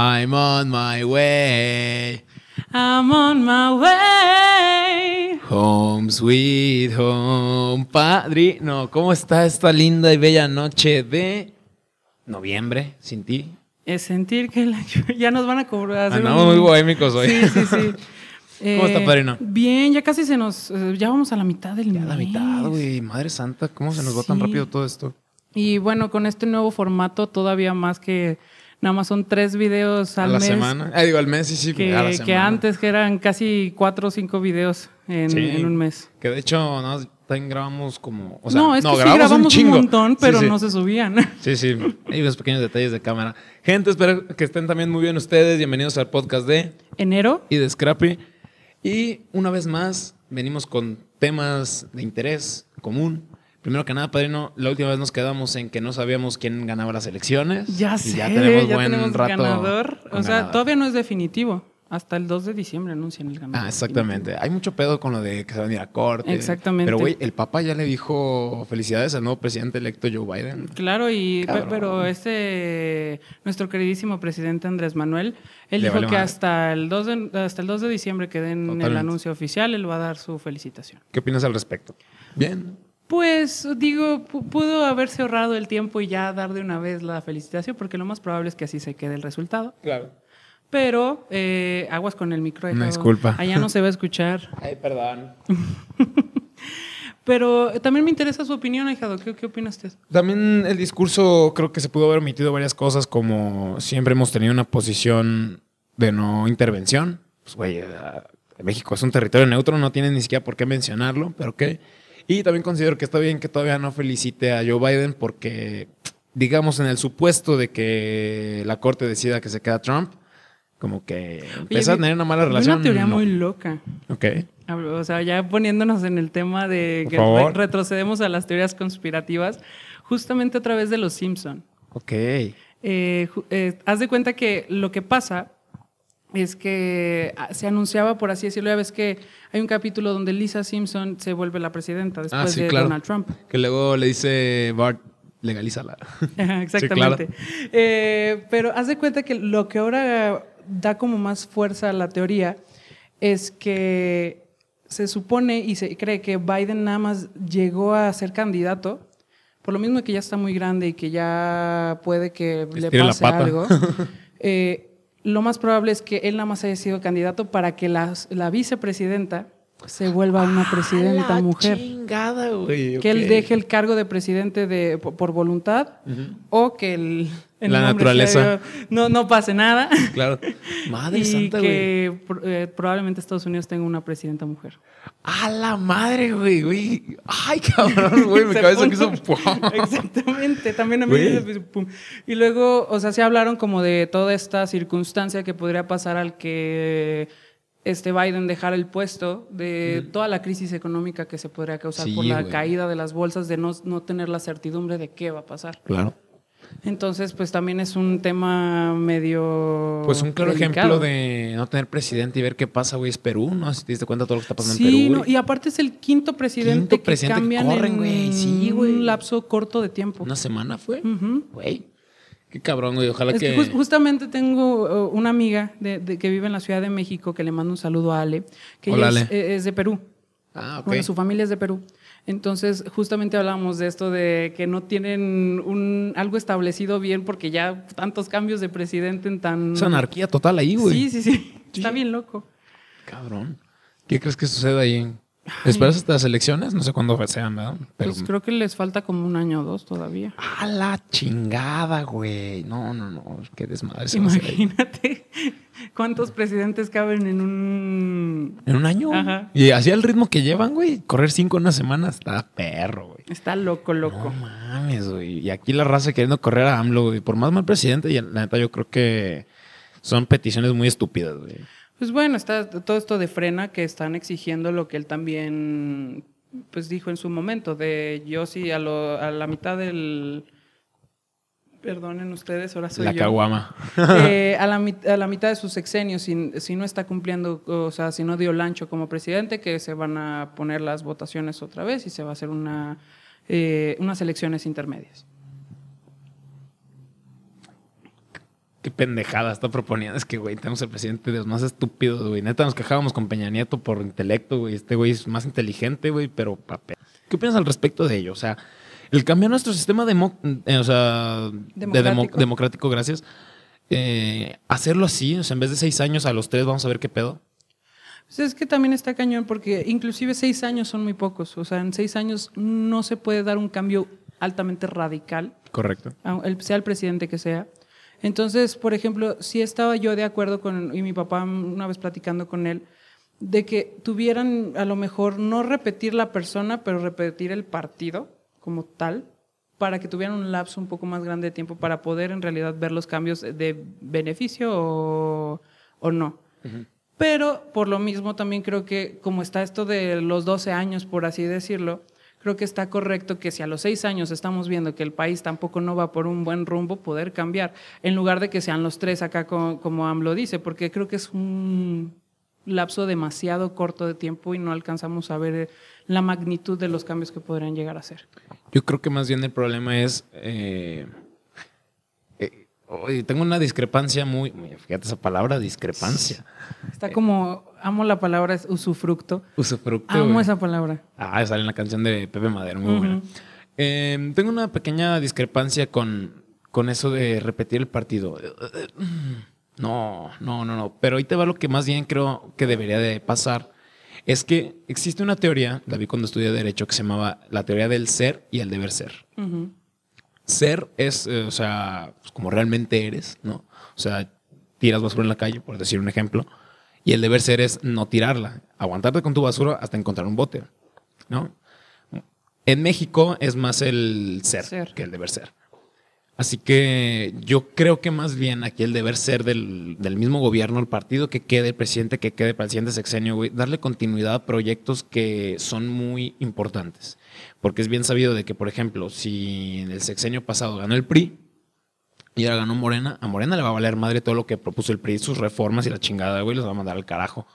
I'm on my way. I'm on my way. Home sweet home. Padrino, ¿cómo está esta linda y bella noche de noviembre sin ti? Es sentir que la- ya nos van a cobrar. Andamos un- muy bohémicos hoy. Sí, sí, sí. ¿Cómo está, Eh, padrino? Bien, ya casi se nos. eh, Ya vamos a la mitad del Ya mes. la mitad, güey. Madre santa, ¿cómo se nos va tan rápido todo esto? Y bueno, con este nuevo formato, todavía más que nada más son tres videos A al la mes. semana. Ah, digo, al mes, sí, sí. Que, a la que semana. antes, que eran casi cuatro o cinco videos en, Sí. en un mes. Que de hecho, no, también grabamos como. O sea, no, es que sí grabamos grabamos un, chingo. montón, Sí, pero sí. no se subían. Sí, sí. Hay unos pequeños detalles de cámara. Gente, espero que estén también muy bien ustedes. Bienvenidos al podcast de Enero, y de Scrappy. Y una vez más, venimos con temas de interés común. Primero que nada, padrino, la última vez nos quedamos en que no sabíamos quién ganaba las elecciones. ya Y sé, ya tenemos ya buen tenemos rato ganador. O sea, ganador. todavía no es definitivo. Hasta el 2 de diciembre anuncian el ganador. Ah, exactamente. Hay mucho pedo con lo de que se van a ir a corte. Exactamente. Pero, güey, el Papa ya le dijo felicidades al nuevo presidente electo Joe Biden. Claro, y Cabrón. pero este nuestro queridísimo presidente Andrés Manuel, él Le dijo vale que madre. hasta el 2 de, hasta el 2 de diciembre que den el anuncio oficial, él va a dar su felicitación. ¿Qué opinas al respecto? Bien. Pues digo, pu- pudo haberse ahorrado el tiempo y ya dar de una vez la felicitación, porque lo más probable es que así se quede el resultado. Claro. Pero eh, aguas con el micro. Una Ejao. disculpa. Allá no se va a escuchar. Ay, perdón. Pero también me interesa su opinión, Ejado. ¿Qué, ¿Qué opina usted? También el discurso creo que se pudo haber omitido varias cosas, como siempre hemos tenido una posición de no intervención. Pues, güey, eh, México es un territorio neutro, no tiene ni siquiera por qué mencionarlo, pero qué. Y también considero que está bien que todavía no felicite a Joe Biden porque, digamos, en el supuesto de que la corte decida que se queda Trump, como que empieza a vi- tener una mala relación. Una teoría no. muy loca. Ok. O sea, ya poniéndonos en el tema de Por que favor. retrocedemos a las teorías conspirativas, justamente a través de los Simpson. Ok. Eh, eh, haz de cuenta que lo que pasa es que ah, se anunciaba, por así decirlo, ya ves que hay un capítulo donde Lisa Simpson se vuelve la presidenta después Ah, sí, de claro. Donald Trump. Que luego le dice Bart, legalízala. Exactamente. Eh, pero haz de cuenta que lo que ahora da como más fuerza a la teoría es que se supone y se cree que Biden nada más llegó a ser candidato, por lo mismo que ya está muy grande y que ya puede que le Estire pase algo. eh, lo más probable es que él nada más haya sido candidato para que la, la vicepresidenta se vuelva una presidenta la mujer. chingada, güey. que él deje el cargo de presidente de, por, por voluntad o que el, el La naturaleza. no, no pase nada Claro. Madre y santa, güey. que eh, probablemente Estados Unidos tenga una presidenta mujer. A la madre, güey, güey. Ay, cabrón, güey. Mi cabeza quiso. Exactamente, también a mí. Y luego, o sea, se hablaron como de toda esta circunstancia que podría pasar al que este Biden dejara el puesto, de toda la crisis económica que se podría causar Sí, por la caída de las bolsas, de no, no tener la certidumbre de qué va a pasar. Claro. Entonces, pues también es un tema medio. Pues un claro delicado. ejemplo de no tener presidente y ver qué pasa, güey, es Perú, ¿no? Si te diste cuenta de todo lo que está pasando Sí, en Perú. no, y aparte es el quinto presidente Quinto que presidente que cambian corren, en güey. Sí, güey. un lapso corto de tiempo. ¿Una semana fue? Güey. Qué cabrón, güey. Ojalá Es que que. jus- justamente tengo uh, una amiga de, de- que vive en la Ciudad de México que le mando un saludo a Ale, que Hola, ella es, Ale. eh, es de Perú. Ah, ok. Bueno, su familia es de Perú. Entonces, justamente hablamos de esto de que no tienen un, algo establecido bien porque ya tantos cambios de presidente en tan... Es anarquía total ahí, güey. Sí, sí, sí. Está bien loco. Cabrón. ¿Qué crees que sucede ahí? ¿Esperas hasta las elecciones? No sé cuándo sean, ¿verdad? Pero. Pues creo que les falta como un año o dos todavía. A la chingada, güey. No, no, no. Qué desmadre se. Imagínate cuántos presidentes caben en un... ¿En un año? Ajá. Y así al ritmo que llevan, güey. Correr cinco en una semana está perro, güey. Está loco, loco. No mames, güey. Y aquí la raza queriendo correr a AMLO, güey. Por más mal presidente, y la neta yo creo que son peticiones muy estúpidas, güey. Pues bueno, está todo esto de frena que están exigiendo lo que él también pues dijo en su momento, de yo sí a, lo- a la mitad del... Perdonen ustedes, ahora soy la yo. caguama. Eh, a, la, a la mitad de sus sexenios, si, si no está cumpliendo, o sea, si no dio el ancho como presidente, que se van a poner las votaciones otra vez y se va a hacer una, eh, unas elecciones intermedias. Qué pendejada está proponiendo. Es que, güey, tenemos el presidente de los más estúpidos, güey. Neta, nos quejábamos con Peña Nieto por intelecto, güey. Este güey es más inteligente, güey, pero papel. ¿Qué opinas al respecto de ello? O sea, el cambiar nuestro sistema demo- eh, o sea, de demo- Democrático. gracias. eh, hacerlo así, o sea, en vez de seis años a los tres, vamos a ver qué pedo. Pues es que también está cañón porque inclusive seis años son muy pocos. O sea, en seis años no se puede dar un cambio altamente radical, Correcto. sea el presidente que sea. Entonces, por ejemplo, sí estaba yo de acuerdo con, y mi papá una vez platicando con él, de que tuvieran a lo mejor no repetir la persona, pero repetir el partido como tal, para que tuvieran un lapso un poco más grande de tiempo para poder en realidad ver los cambios de beneficio o, o no. Pero por lo mismo también creo que como está esto de los 12 años, por así decirlo, creo que está correcto que si a los 6 años estamos viendo que el país tampoco no va por un buen rumbo, poder cambiar, en lugar de que sean los tres acá como, como AMLO dice, porque creo que es un lapso demasiado corto de tiempo y no alcanzamos a ver eh, la magnitud de los cambios que podrían llegar a ser. Yo creo que más bien el problema es. eh, eh, tengo una discrepancia muy- Fíjate esa palabra, discrepancia. Está como, amo la palabra es usufructo, Usufructo. amo güey. esa palabra. Ah, sale en la canción de Pepe Madero, muy Ujú. buena. Eh, tengo una pequeña discrepancia con, con eso de repetir el partido. No, no, no, no. Pero ahí te va lo que más bien creo que debería de pasar. Es que existe una teoría, la vi cuando estudié Derecho, que se llamaba la teoría del ser y el deber ser. Ujú. Ser es, eh, o sea, pues, como realmente eres, ¿no? O sea, tiras basura en la calle, por decir un ejemplo. Y el deber ser es no tirarla, aguantarte con tu basura hasta encontrar un bote, ¿no? En México es más el ser, Ser. que el deber ser. Así que yo creo que más bien aquí el deber ser del, del mismo gobierno, el partido que quede, el presidente que quede para el siguiente sexenio, güey, darle continuidad a proyectos que son muy importantes. Porque es bien sabido de que, por ejemplo, si en el sexenio pasado ganó el PRI y ahora ganó Morena, a Morena le va a valer madre todo lo que propuso el PRI, sus reformas y la chingada, güey, los va a mandar al carajo.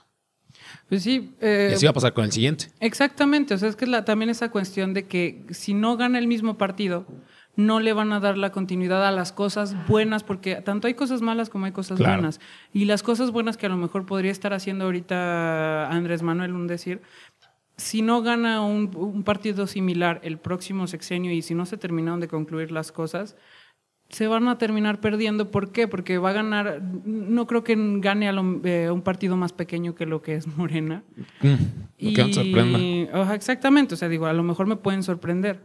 Pues sí. eh, Y así va a pasar con el siguiente. Exactamente, o sea, es que la- también esa cuestión de que si no gana el mismo partido, no le van a dar la continuidad a las cosas buenas, porque tanto hay cosas malas como hay cosas Claro. buenas. Y las cosas buenas que a lo mejor podría estar haciendo ahorita Andrés Manuel, un decir, si no gana un, un partido similar el próximo sexenio y si no se terminaron de concluir las cosas, se van a terminar perdiendo. ¿Por qué? Porque va a ganar, no creo que gane a lo- eh, un partido más pequeño que lo que es Morena. Mm, que nos sorprenda. Exactamente, o sea, digo, a lo mejor me pueden sorprender,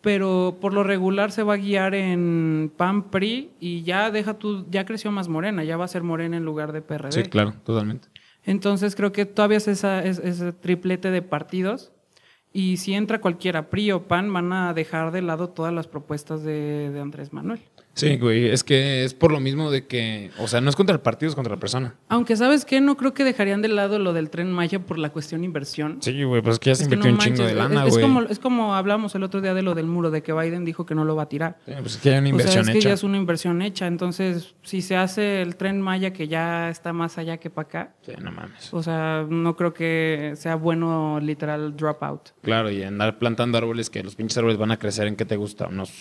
pero por lo regular se va a guiar en PAN PRI y ya deja tú, ya creció más Morena, ya va a ser Morena en lugar de PRD. Sí, claro, totalmente. Entonces creo que todavía es esa, es- ese triplete de partidos y si entra cualquiera, PRI o PAN, van a dejar de lado todas las propuestas de, de Andrés Manuel. Sí, güey, es que es por lo mismo de que, o sea, no es contra el partido, es contra la persona. Aunque sabes qué, no creo que dejarían de lado lo del tren Maya por la cuestión inversión. Sí, güey, pues es que ya se Es que invirtió no un chingo de lana, es, es güey. como, es como hablamos el otro día de lo del muro, de que Biden dijo que no lo va a tirar. Sí, pues es que hay una O sea, inversión es que ya es una inversión hecha. Entonces, si se hace el tren Maya que ya está más allá que para acá, Sí, no mames. o sea, no creo que sea bueno literal dropout. Claro, y andar plantando árboles que los pinches árboles van a crecer en qué te gusta, unos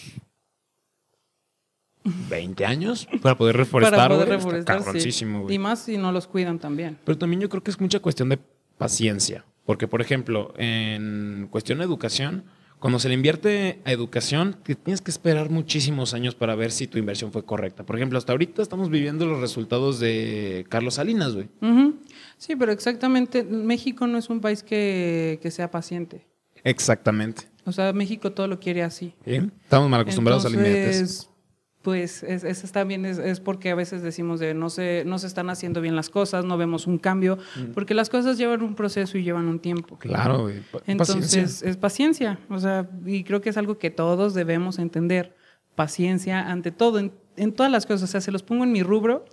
20 años para poder reforestar. Para poder reforestar, sí. Y más si no los cuidan también. Pero también yo creo que es mucha cuestión de paciencia. Porque, por ejemplo, en cuestión de educación, cuando se le invierte a educación, te tienes que esperar muchísimos años para ver si tu inversión fue correcta. Por ejemplo, hasta ahorita estamos viviendo los resultados de Carlos Salinas, güey. Sí, pero exactamente, México no es un país que, que sea paciente. Exactamente. O sea, México todo lo quiere así. ¿Sí? Estamos mal acostumbrados a la inmediatez. Pues es, es también es, es porque a veces decimos de no se, no se están haciendo bien las cosas, no vemos un cambio, porque las cosas llevan un proceso y llevan un tiempo. Claro, güey. Entonces, paciencia. es paciencia. O sea, y creo que es algo que todos debemos entender. Paciencia ante todo, en, en todas las cosas. O sea, se los pongo en mi rubro.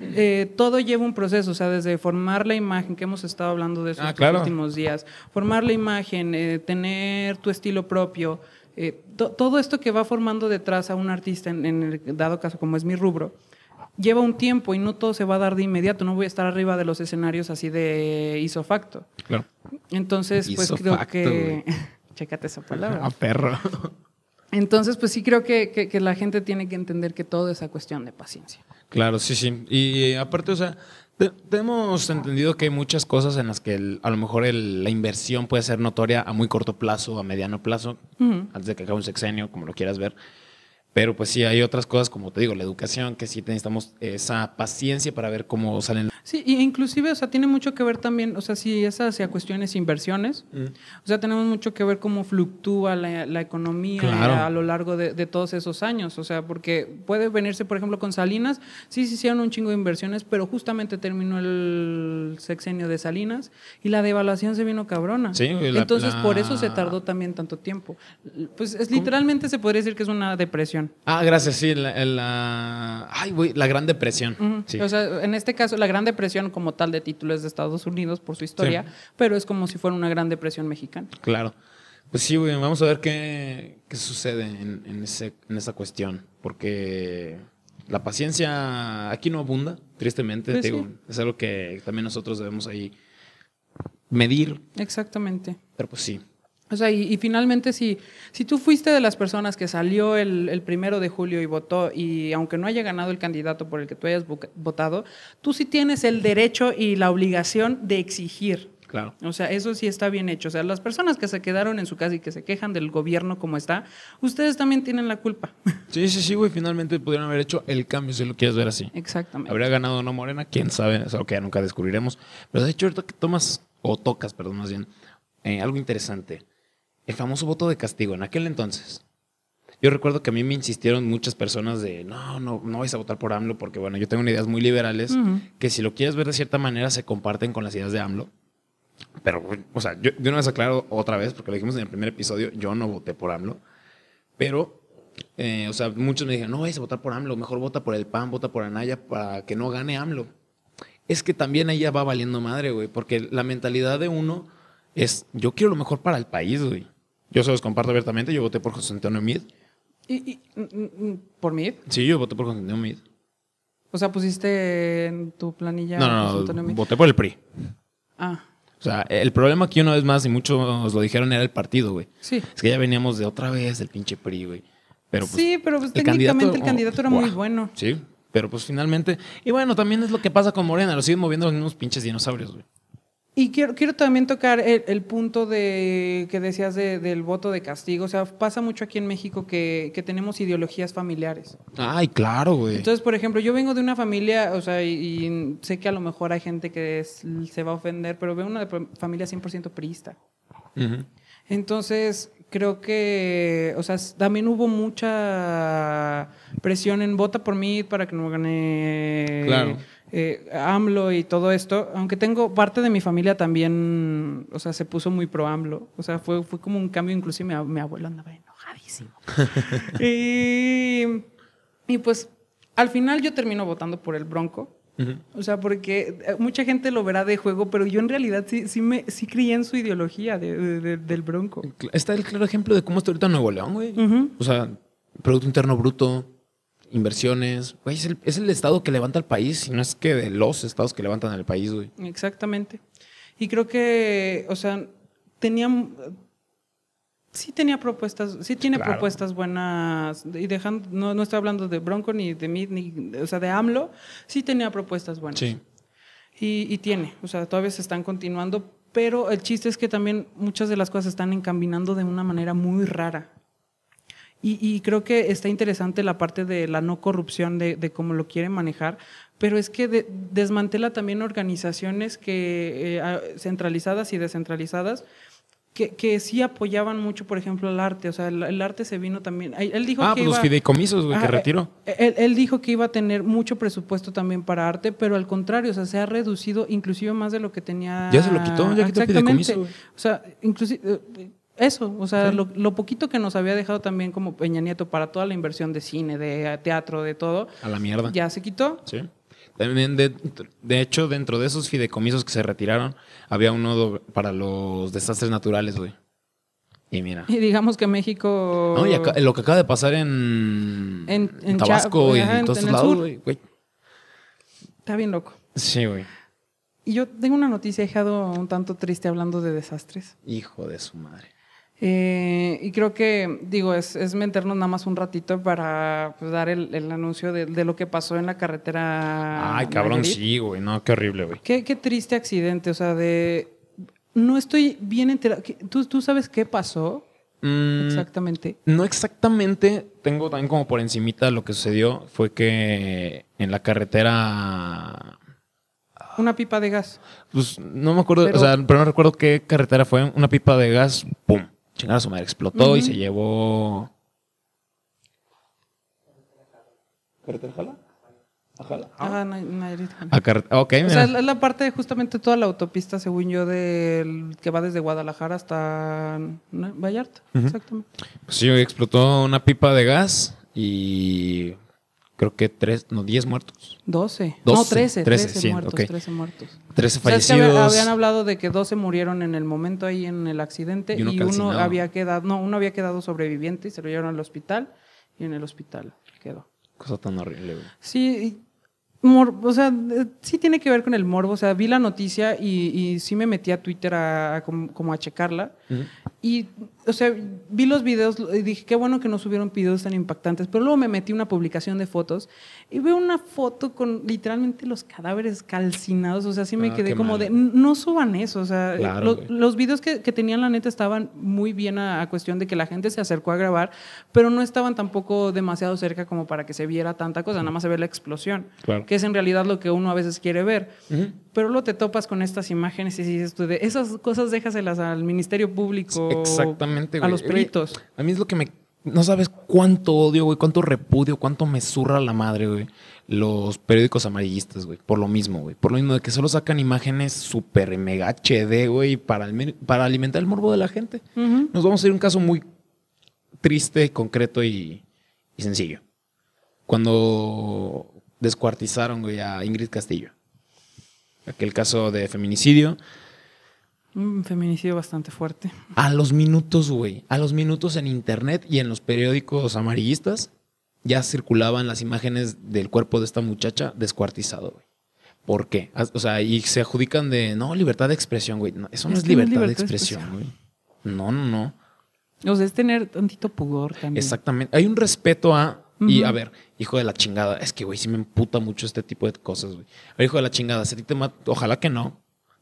eh, todo lleva un proceso. O sea, desde formar la imagen, que hemos estado hablando de eso Ah, estos claro. últimos días. Formar la imagen, eh, tener tu estilo propio. Eh, to- todo esto que va formando detrás a un artista, en, en el dado caso como es mi rubro, lleva un tiempo y no todo se va a dar de inmediato. No voy a estar arriba de los escenarios así de isofacto. Claro. Entonces, pues creo que. Chécate esa palabra. Ah, perro. Entonces, pues sí creo que, que, que la gente tiene que entender que todo es a cuestión de paciencia. Claro, sí, sí. Y eh, aparte, o sea, te- tenemos entendido que hay muchas cosas en las que el- a lo mejor el- la inversión puede ser notoria a muy corto plazo, a mediano plazo, antes de que acabe un sexenio, como lo quieras ver. Pero pues sí, hay otras cosas, como te digo, la educación, que sí necesitamos esa paciencia para ver cómo salen. Sí, y inclusive, o sea, tiene mucho que ver también, o sea, si es hacia cuestiones inversiones, o sea, tenemos mucho que ver cómo fluctúa la, la economía Claro. a lo largo de, de todos esos años, o sea, porque puede venirse, por ejemplo, con Salinas, sí, sí hicieron un chingo de inversiones, pero justamente terminó el sexenio de Salinas y la devaluación se vino cabrona. Sí, la- Entonces, la- por eso se tardó también tanto tiempo. Pues es literalmente se podría decir que es una depresión. Ah, gracias, sí, la, la- ay, güey, la Gran Depresión. Sí. O sea, en este caso, la Gran Depresión como tal de título es de Estados Unidos por su historia, pero es como si fuera una Gran Depresión mexicana. Claro. Pues sí, güey, vamos a ver qué, qué sucede en, en ese, en esa cuestión. Porque la paciencia aquí no abunda, tristemente. Pues digo, sí. es algo que también nosotros debemos ahí medir. Exactamente. Pero pues sí. O sea, y, y finalmente, si, si tú fuiste de las personas que salió el, el primero de julio y votó, y aunque no haya ganado el candidato por el que tú hayas vo- votado, tú sí tienes el derecho y la obligación de exigir. Claro. O sea, eso sí está bien hecho. O sea, las personas que se quedaron en su casa y que se quejan del gobierno como está, ustedes también tienen la culpa. Sí, sí, sí, güey. Finalmente pudieron haber hecho el cambio si lo quieres ver así. Exactamente. Habría ganado o no Morena, quién sabe, algo que ya nunca descubriremos. Pero de hecho, ahorita que tomas, o tocas, perdón, más bien, eh, algo interesante. El famoso voto de castigo, en aquel entonces. Yo recuerdo que a mí me insistieron muchas personas de, no, no, no vais a votar por AMLO, porque bueno, yo tengo unas ideas muy liberales, que si lo quieres ver de cierta manera se comparten con las ideas de AMLO. Pero, o sea, yo de una vez aclaro otra vez, porque lo dijimos en el primer episodio, yo no voté por AMLO. Pero, eh, o sea, muchos me dijeron, no vayas a votar por AMLO, mejor vota por el PAN, vota por Anaya para que no gane AMLO. Es que también ahí ya va valiendo madre, güey, porque la mentalidad de uno es, yo quiero lo mejor para el país, güey. Yo se los comparto abiertamente, yo voté por José Antonio Mid. ¿Y, y- mm, mm, por mí? Sí, yo voté por José Antonio Mid. O sea, pusiste en tu planilla. No, José no, Antonio no, Mid? voté por el PRI. Ah, O sea, el problema aquí una vez más, y muchos lo dijeron, era el partido, güey. sí. Es que ya veníamos de otra vez del pinche PRI, güey. Pero pues, sí, pero pues, el técnicamente candidato- el candidato era oh, muy bueno. Sí, pero pues finalmente. Y bueno, también es lo que pasa con Morena, lo siguen moviendo los mismos pinches dinosaurios, güey. Y quiero, quiero también tocar el, el punto de que decías de- del voto de castigo. O sea, pasa mucho aquí en México que, que tenemos ideologías familiares. Ay, claro, güey. Entonces, por ejemplo, yo vengo de una familia, o sea, y, y sé que a lo mejor hay gente que es- se va a ofender, pero de una de- familia 100% priista. Ujú. Entonces, creo que, o sea, también hubo mucha presión en vota por mí para que no gane Claro. Eh, AMLO y todo esto. Aunque tengo parte de mi familia también, o sea, se puso muy pro AMLO. O sea, fue, fue como un cambio, inclusive mi, mi abuelo andaba enojadísimo. y, y pues, al final yo termino votando por el Bronco. O sea, porque eh, mucha gente lo verá de juego, pero yo en realidad sí, sí, me, sí creía en su ideología de- de- de- del Bronco. Está el claro ejemplo de cómo está ahorita Nuevo León, güey. O sea, Producto Interno Bruto, inversiones. Güey, es el, es el estado que levanta el país, y no es que de los estados que levantan el país, güey. Exactamente. Y creo que, o sea, tenía, sí tenía propuestas, sí tiene Claro. propuestas buenas, y dejando, no, no estoy hablando de Bronco ni de mí, ni, o sea, de AMLO, sí tenía propuestas buenas. Sí. Y, y tiene, o sea, todavía se están continuando, pero el chiste es que también muchas de las cosas se están encaminando de una manera muy rara. Y, y creo que está interesante la parte de la no corrupción, de, de cómo lo quiere manejar, pero es que de- desmantela también organizaciones que, eh, ah, centralizadas y descentralizadas que, que sí apoyaban mucho, por ejemplo, el arte. O sea, el, el arte se vino también. Él dijo Ah, que pues los iba- fideicomisos, güey, que retiró. eh, Él, él dijo que iba a tener mucho presupuesto también para arte, pero al contrario, o sea, se ha reducido inclusive más de lo que tenía. Ya se lo quitó, ya quitó el fideicomiso, güey. O sea, inclusive eh, eso, o sea, lo, lo poquito que nos había dejado también como Peña Nieto para toda la inversión de cine, de teatro, de todo, A la mierda. ya se quitó. Sí. También, de, de hecho, dentro de esos fideicomisos que se retiraron, había uno para los desastres naturales, güey. Y mira. Y digamos que México. No, y acá- lo que acaba de pasar en, En- en Tabasco y en todos en lados, güey. Está bien loco. Sí, güey. Y yo tengo una noticia, he dejado un tanto triste hablando de desastres. Hijo de su madre. Eh, y creo que, digo, es, es, meternos nada más un ratito para pues, dar el, el anuncio de, de, lo que pasó en la carretera. Ay, cabrón, sí, güey. No, qué horrible, güey. Qué, qué, triste accidente, o sea, de... No estoy bien enterado. ¿Tú, ¿Tú sabes qué pasó? Mm, exactamente. No exactamente. Tengo también como por encimita lo que sucedió. Fue que en la carretera... Una pipa de gas. Pues no me acuerdo, pero, o sea, pero no recuerdo qué carretera fue. Una pipa de gas, ¡pum! Chingada su madre, explotó uh -huh. y se llevó. ¿Carretera Jala? Ajá, Ajá Nayarit. A car ok, o sea, es la parte de justamente toda la autopista, según yo, del que va desde Guadalajara hasta Vallarta. Uh -huh. Exactamente. Pues sí, explotó una pipa de gas y creo que tres, no, diez muertos. Doce. No, trece. Trece, sí, muertos. Okay. Trece muertos. Trece O fallecidos. sea, es que habían hablado de que doce murieron en el momento ahí en el accidente y uno, y uno había quedado, no, uno había quedado sobreviviente y se lo llevaron al hospital y en el hospital quedó. Cosa tan horrible, güey. Sí, Mor o sea, sí tiene que ver con el morbo. O sea, vi la noticia y, y sí me metí a Twitter a, como, a checarla. Uh -huh. Y, o sea, vi los videos y dije, qué bueno que no subieron videos tan impactantes. Pero luego me metí una publicación de fotos y veo una foto con literalmente los cadáveres calcinados. O sea, sí me ah, quedé como mal. de, no suban eso. O sea, claro, lo, los videos que, que, tenían, la neta, estaban muy bien a, a, cuestión de que la gente se acercó a grabar, pero no estaban tampoco demasiado cerca como para que se viera tanta cosa. Nada más se ve la explosión. Claro. Que es en realidad lo que uno a veces quiere ver. Uh -huh. Pero luego te topas con estas imágenes y dices tú, de esas cosas déjaselas al Ministerio Público. Exactamente, güey. A los peritos. A mí es lo que me. No sabes cuánto odio, güey, cuánto repudio, cuánto me zurra la madre, güey. Los periódicos amarillistas, güey. Por lo mismo, güey. Por lo mismo de que solo sacan imágenes súper mega HD, güey, para, para alimentar el morbo de la gente. Uh -huh. Nos vamos a ir a un caso muy triste, concreto y, y sencillo. Cuando descuartizaron, güey, a Ingrid Castillo. Aquel caso de feminicidio. Un feminicidio bastante fuerte. A los minutos, güey. A los minutos en internet y en los periódicos amarillistas ya circulaban las imágenes del cuerpo de esta muchacha descuartizado, güey. ¿Por qué? O sea, y se adjudican de, no, libertad de expresión, güey. No, eso no es, es libertad, libertad, de expresión, güey. No, no, no. O sea, es tener tantito pudor también. Exactamente. Hay un respeto a Uh -huh. Y a ver, hijo de la chingada, es que, güey, sí me emputa mucho este tipo de cosas, güey. Hijo de la chingada, si a ti te matan, ojalá que no.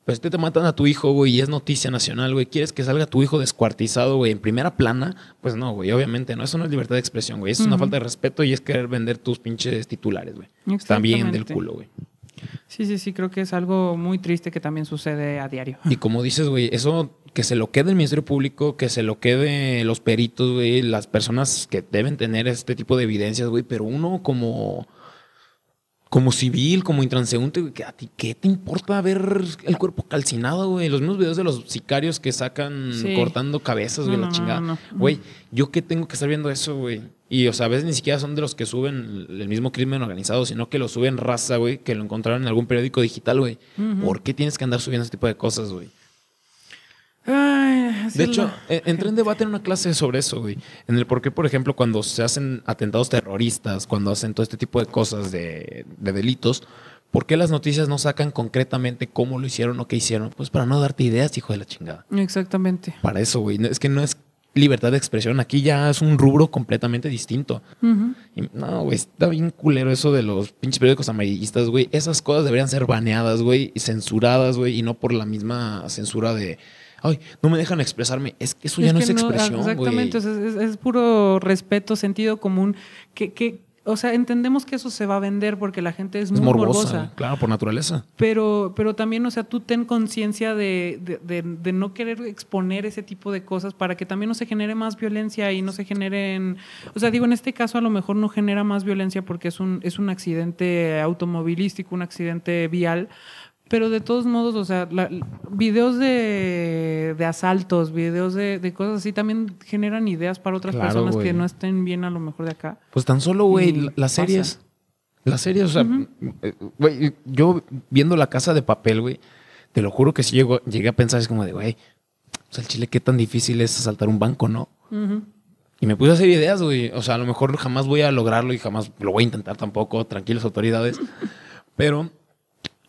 Si te, te matan a tu hijo, güey, y es noticia nacional, güey, quieres que salga tu hijo descuartizado, güey, en primera plana, pues no, güey, obviamente no. Eso no es libertad de expresión, güey. Eso uh -huh. es una falta de respeto y es querer vender tus pinches titulares, güey. Bien del culo, güey. Sí, sí, sí, creo que es algo muy triste que también sucede a diario. Y como dices, güey, eso que se lo quede el Ministerio Público, que se lo quede los peritos, güey, las personas que deben tener este tipo de evidencias, güey, pero uno como como civil, como intranseúnte, güey, ¿a ti qué te importa ver el cuerpo calcinado, güey? Los mismos videos de los sicarios que sacan sí. cortando cabezas, güey, no, la no, chingada. Güey, ¿yo qué tengo que estar viendo eso, güey? Y, o sea, a veces ni siquiera son de los que suben el mismo crimen organizado, sino que lo suben raza, güey, que lo encontraron en algún periódico digital, güey. Uh -huh. ¿Por qué tienes que andar subiendo ese tipo de cosas, güey? Ay, de hecho, eh, entré en debate en una clase sobre eso, güey. En el por qué, por ejemplo, cuando se hacen atentados terroristas, cuando hacen todo este tipo de cosas de, de delitos, ¿por qué las noticias no sacan concretamente cómo lo hicieron o qué hicieron? Pues para no darte ideas, hijo de la chingada. Exactamente. Para eso, güey. Es que no es libertad de expresión. Aquí ya es un rubro completamente distinto. Uh -huh. y, no, güey, está bien culero eso de los pinches periódicos amarillistas, güey. Esas cosas deberían ser baneadas, güey, y censuradas, güey, y no por la misma censura de ay, no me dejan expresarme. Es que eso ya no es expresión, no, Exactamente, es, es, es, puro respeto, sentido común, que, que, o sea, entendemos que eso se va a vender porque la gente es, es muy morbosa, morbosa. Claro, por naturaleza. Pero, pero también, o sea, tú ten conciencia de, de, de, de, no querer exponer ese tipo de cosas para que también no se genere más violencia y no se generen... O sea, digo, en este caso a lo mejor no genera más violencia porque es un, es un accidente automovilístico, un accidente vial, pero de todos modos, o sea, la, videos de, de, asaltos, videos de, de, cosas así también generan ideas para otras claro, personas wey. que no estén bien a lo mejor de acá. Pues tan solo, güey, las series. Las series, o sea, güey, uh -huh. yo viendo la casa de papel, güey, te lo juro que sí llego, llegué a pensar, es como de, güey, o sea, el chile, qué tan difícil es asaltar un banco, ¿no? Uh -huh. Y me puse a hacer ideas, güey. O sea, a lo mejor jamás voy a lograrlo y jamás lo voy a intentar tampoco, tranquilos autoridades. Pero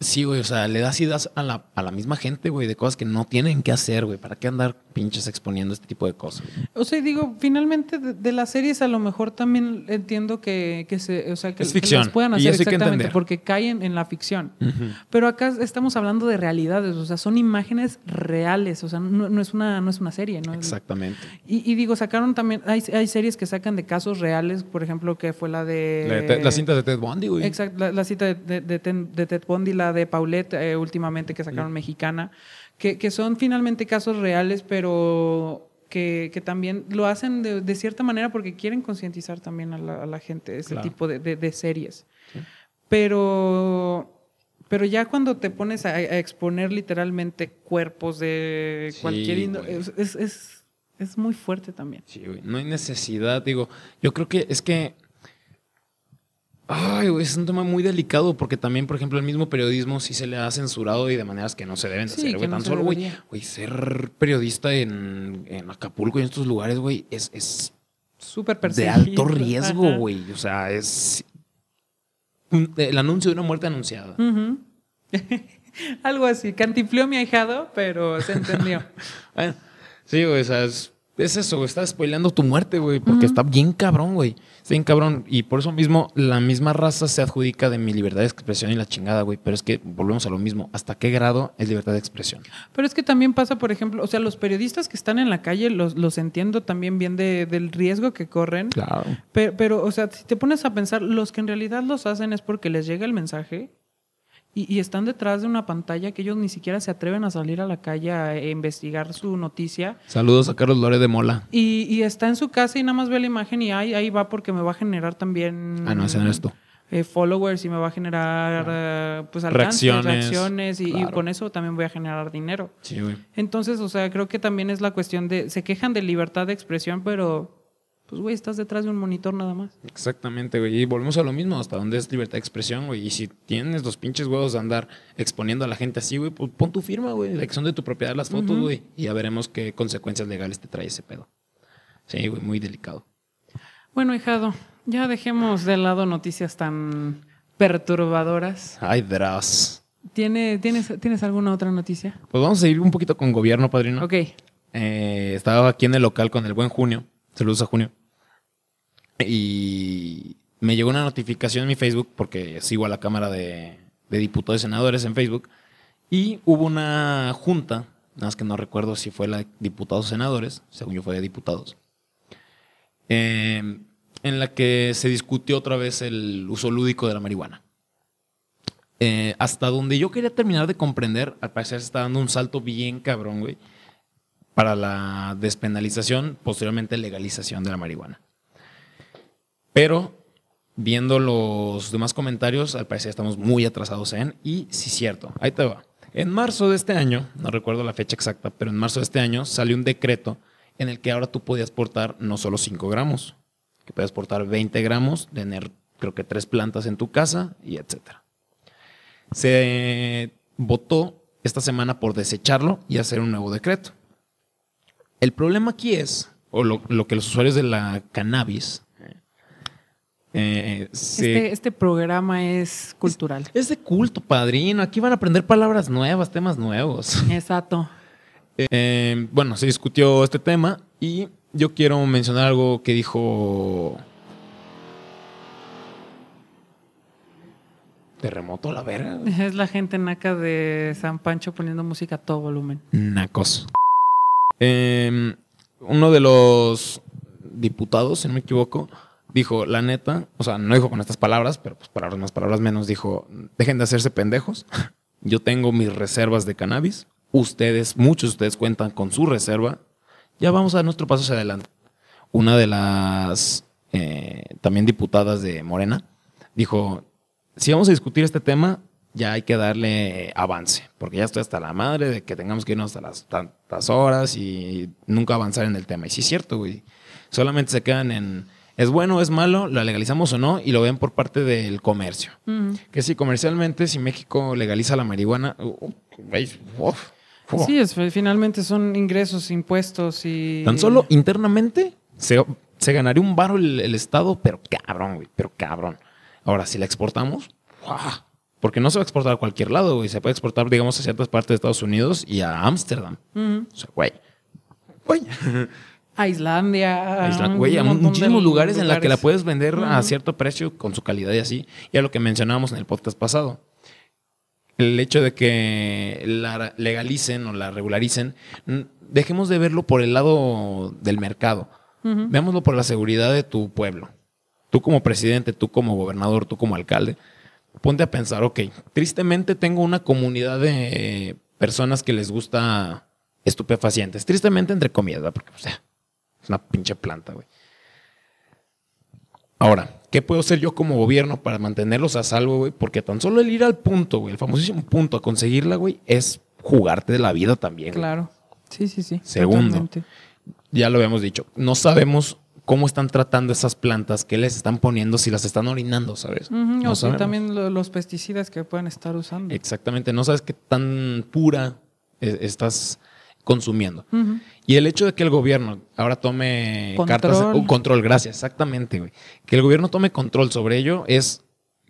Sí, güey, o sea, le das ideas a la, a la misma gente, güey, de cosas que no tienen que hacer, güey. ¿Para qué andar pinches exponiendo este tipo de cosas? O sea, digo, finalmente de, las series a lo mejor también entiendo que, que se, o sea, que, es ficción. las puedan hacer exactamente, porque caen en la ficción. Pero acá estamos hablando de realidades, o sea, son imágenes reales, o sea, no, es, una, no es una serie, ¿no? Exactamente. Y, digo, sacaron también, hay, hay, series que sacan de casos reales, por ejemplo, que fue la de... La, cinta de Ted Bundy, güey. Exacto, la, la cinta de, de, de Ted Bundy, la de Paulette eh, últimamente que sacaron mexicana, que, que, son finalmente casos reales, pero que, que también lo hacen de, de, cierta manera porque quieren concientizar también a la, a la gente ese tipo de, de series. Pero pero ya cuando te pones a, exponer literalmente cuerpos de cualquier índole, es, es, es, muy fuerte también. Sí, güey. No hay necesidad, digo, yo creo que es que Ay, es un tema muy delicado porque también, por ejemplo, el mismo periodismo sí se le ha censurado y de maneras que no se deben hacer, güey. Tan solo, güey, ser periodista en, Acapulco y en estos lugares, güey, es, es súper de alto riesgo, güey. O sea, es el anuncio de una muerte anunciada. Algo así. Cantiflió mi ahijado, pero se entendió. bueno, sí, güey, o sea, es es eso, güey. Estás spoileando tu muerte, güey. Porque está bien cabrón, güey. Está bien cabrón. Y por eso mismo, la misma raza se adjudica de mi libertad de expresión y la chingada, güey. Pero es que volvemos a lo mismo. ¿Hasta qué grado es libertad de expresión? Pero es que también pasa, por ejemplo, o sea, los periodistas que están en la calle los, los entiendo también bien de, del riesgo que corren. Claro. Pero, pero, o sea, si te pones a pensar, los que en realidad los hacen es porque les llega el mensaje y, están detrás de una pantalla que ellos ni siquiera se atreven a salir a la calle a investigar su noticia. Saludos a Carlos Lore de Mola. Y, está en su casa y nada más ve la imagen y ahí, ahí va porque me va a generar también... Ah, no, es esto. Eh, followers y me va a generar eh, pues reacciones, reacciones y, y, con eso también voy a generar dinero. Sí, güey. Entonces, o sea, creo que también es la cuestión de... Se quejan de libertad de expresión, pero pues, güey, estás detrás de un monitor nada más. Exactamente, güey. Y volvemos a lo mismo, hasta dónde es libertad de expresión, güey. Y si tienes los pinches huevos de andar exponiendo a la gente así, güey, pues pon tu firma, güey, de que son de tu propiedad las fotos, güey. Y ya veremos qué consecuencias legales te trae ese pedo. Sí, güey, muy delicado. Bueno, hijado, ya dejemos de lado noticias tan perturbadoras. Ay, verás. ¿Tiene, tienes, ¿Tienes alguna otra noticia? Pues vamos a ir un poquito con gobierno, padrino. Ok. Eh, estaba aquí en el local con el buen Junio. Saludos a Junio. Y me llegó una notificación en mi Facebook, porque sigo a la Cámara de, Diputados y Senadores en Facebook, y hubo una junta, nada más que no recuerdo si fue la de diputados o senadores, según yo fue de diputados, em, en la que se discutió otra vez el uso lúdico de la marihuana. Eh, hasta donde yo quería terminar de comprender, al parecer se está dando un salto bien cabrón, güey, para la despenalización, posteriormente legalización de la marihuana. Pero viendo los demás comentarios, al parecer estamos muy atrasados en, y sí cierto, ahí te va. En marzo de este año, no recuerdo la fecha exacta, pero en marzo de este año salió un decreto en el que ahora tú podías portar no solo 5 gramos, que podías portar 20 gramos, tener creo que tres plantas en tu casa y etcétera. Se votó esta semana por desecharlo y hacer un nuevo decreto. El problema aquí es, o lo, lo que los usuarios de la cannabis eh, este, este, programa es cultural. Es, de culto, padrino. Aquí van a aprender palabras nuevas, temas nuevos. Exacto. Eh, bueno, se discutió este tema y yo quiero mencionar algo que dijo. Terremoto la verga. Es la gente naca de San Pancho poniendo música a todo volumen. Nacos. Em, uno de los diputados, si no me equivoco, dijo, la neta, o sea, no dijo con estas palabras, pero pues palabras palabras menos, dijo, dejen de hacerse pendejos. Yo tengo mis reservas de cannabis. Ustedes, muchos de ustedes cuentan con su reserva. Ya vamos a dar nuestro paso hacia adelante. Una de las eh, también diputadas de Morena dijo, si vamos a discutir este tema, ya hay que darle avance, porque ya estoy hasta la madre de que tengamos que irnos hasta las tantas horas y nunca avanzar en el tema. Y sí es cierto, güey. Solamente se quedan en es bueno, es malo, la legalizamos o no, y lo ven por parte del comercio. Que si comercialmente, si México legaliza la marihuana, uh, sí, es, finalmente son ingresos, impuestos y... Tan solo internamente se, se ganaría un baro el, Estado, pero cabrón, güey, pero cabrón. Ahora, si la exportamos, Porque no se va a exportar a cualquier lado, güey. Se puede exportar, digamos, a ciertas partes de Estados Unidos y a Ámsterdam. O sea, güey. Güey. A Islandia. güey, a muchísimos lugares, en la que la puedes vender a cierto precio con su calidad y así. Y a lo que mencionábamos en el podcast pasado. El hecho de que la legalicen o la regularicen, dejemos de verlo por el lado del mercado. Veámoslo por la seguridad de tu pueblo. Tú como presidente, tú como gobernador, tú como alcalde ponte a pensar, ok, tristemente tengo una comunidad de personas que les gusta estupefacientes. Tristemente, entre comillas, ¿verdad? Porque, o sea, es una pinche planta, güey. Ahora, ¿qué puedo hacer yo como gobierno para mantenerlos a salvo, güey? Porque tan solo el ir al punto, güey, el famosísimo punto a conseguirla, güey, es jugarte de la vida también. Claro. Sí, sí, sí. Segundo, ya lo habíamos dicho, no sabemos cómo están tratando esas plantas, qué les están poniendo, si las están orinando, ¿sabes? o también los pesticidas que pueden estar usando. Exactamente, no sabes qué tan pura e, estás consumiendo. Y el hecho de que el gobierno ahora tome cartas, un control, gracias, exactamente, güey. Que el gobierno tome control sobre ello es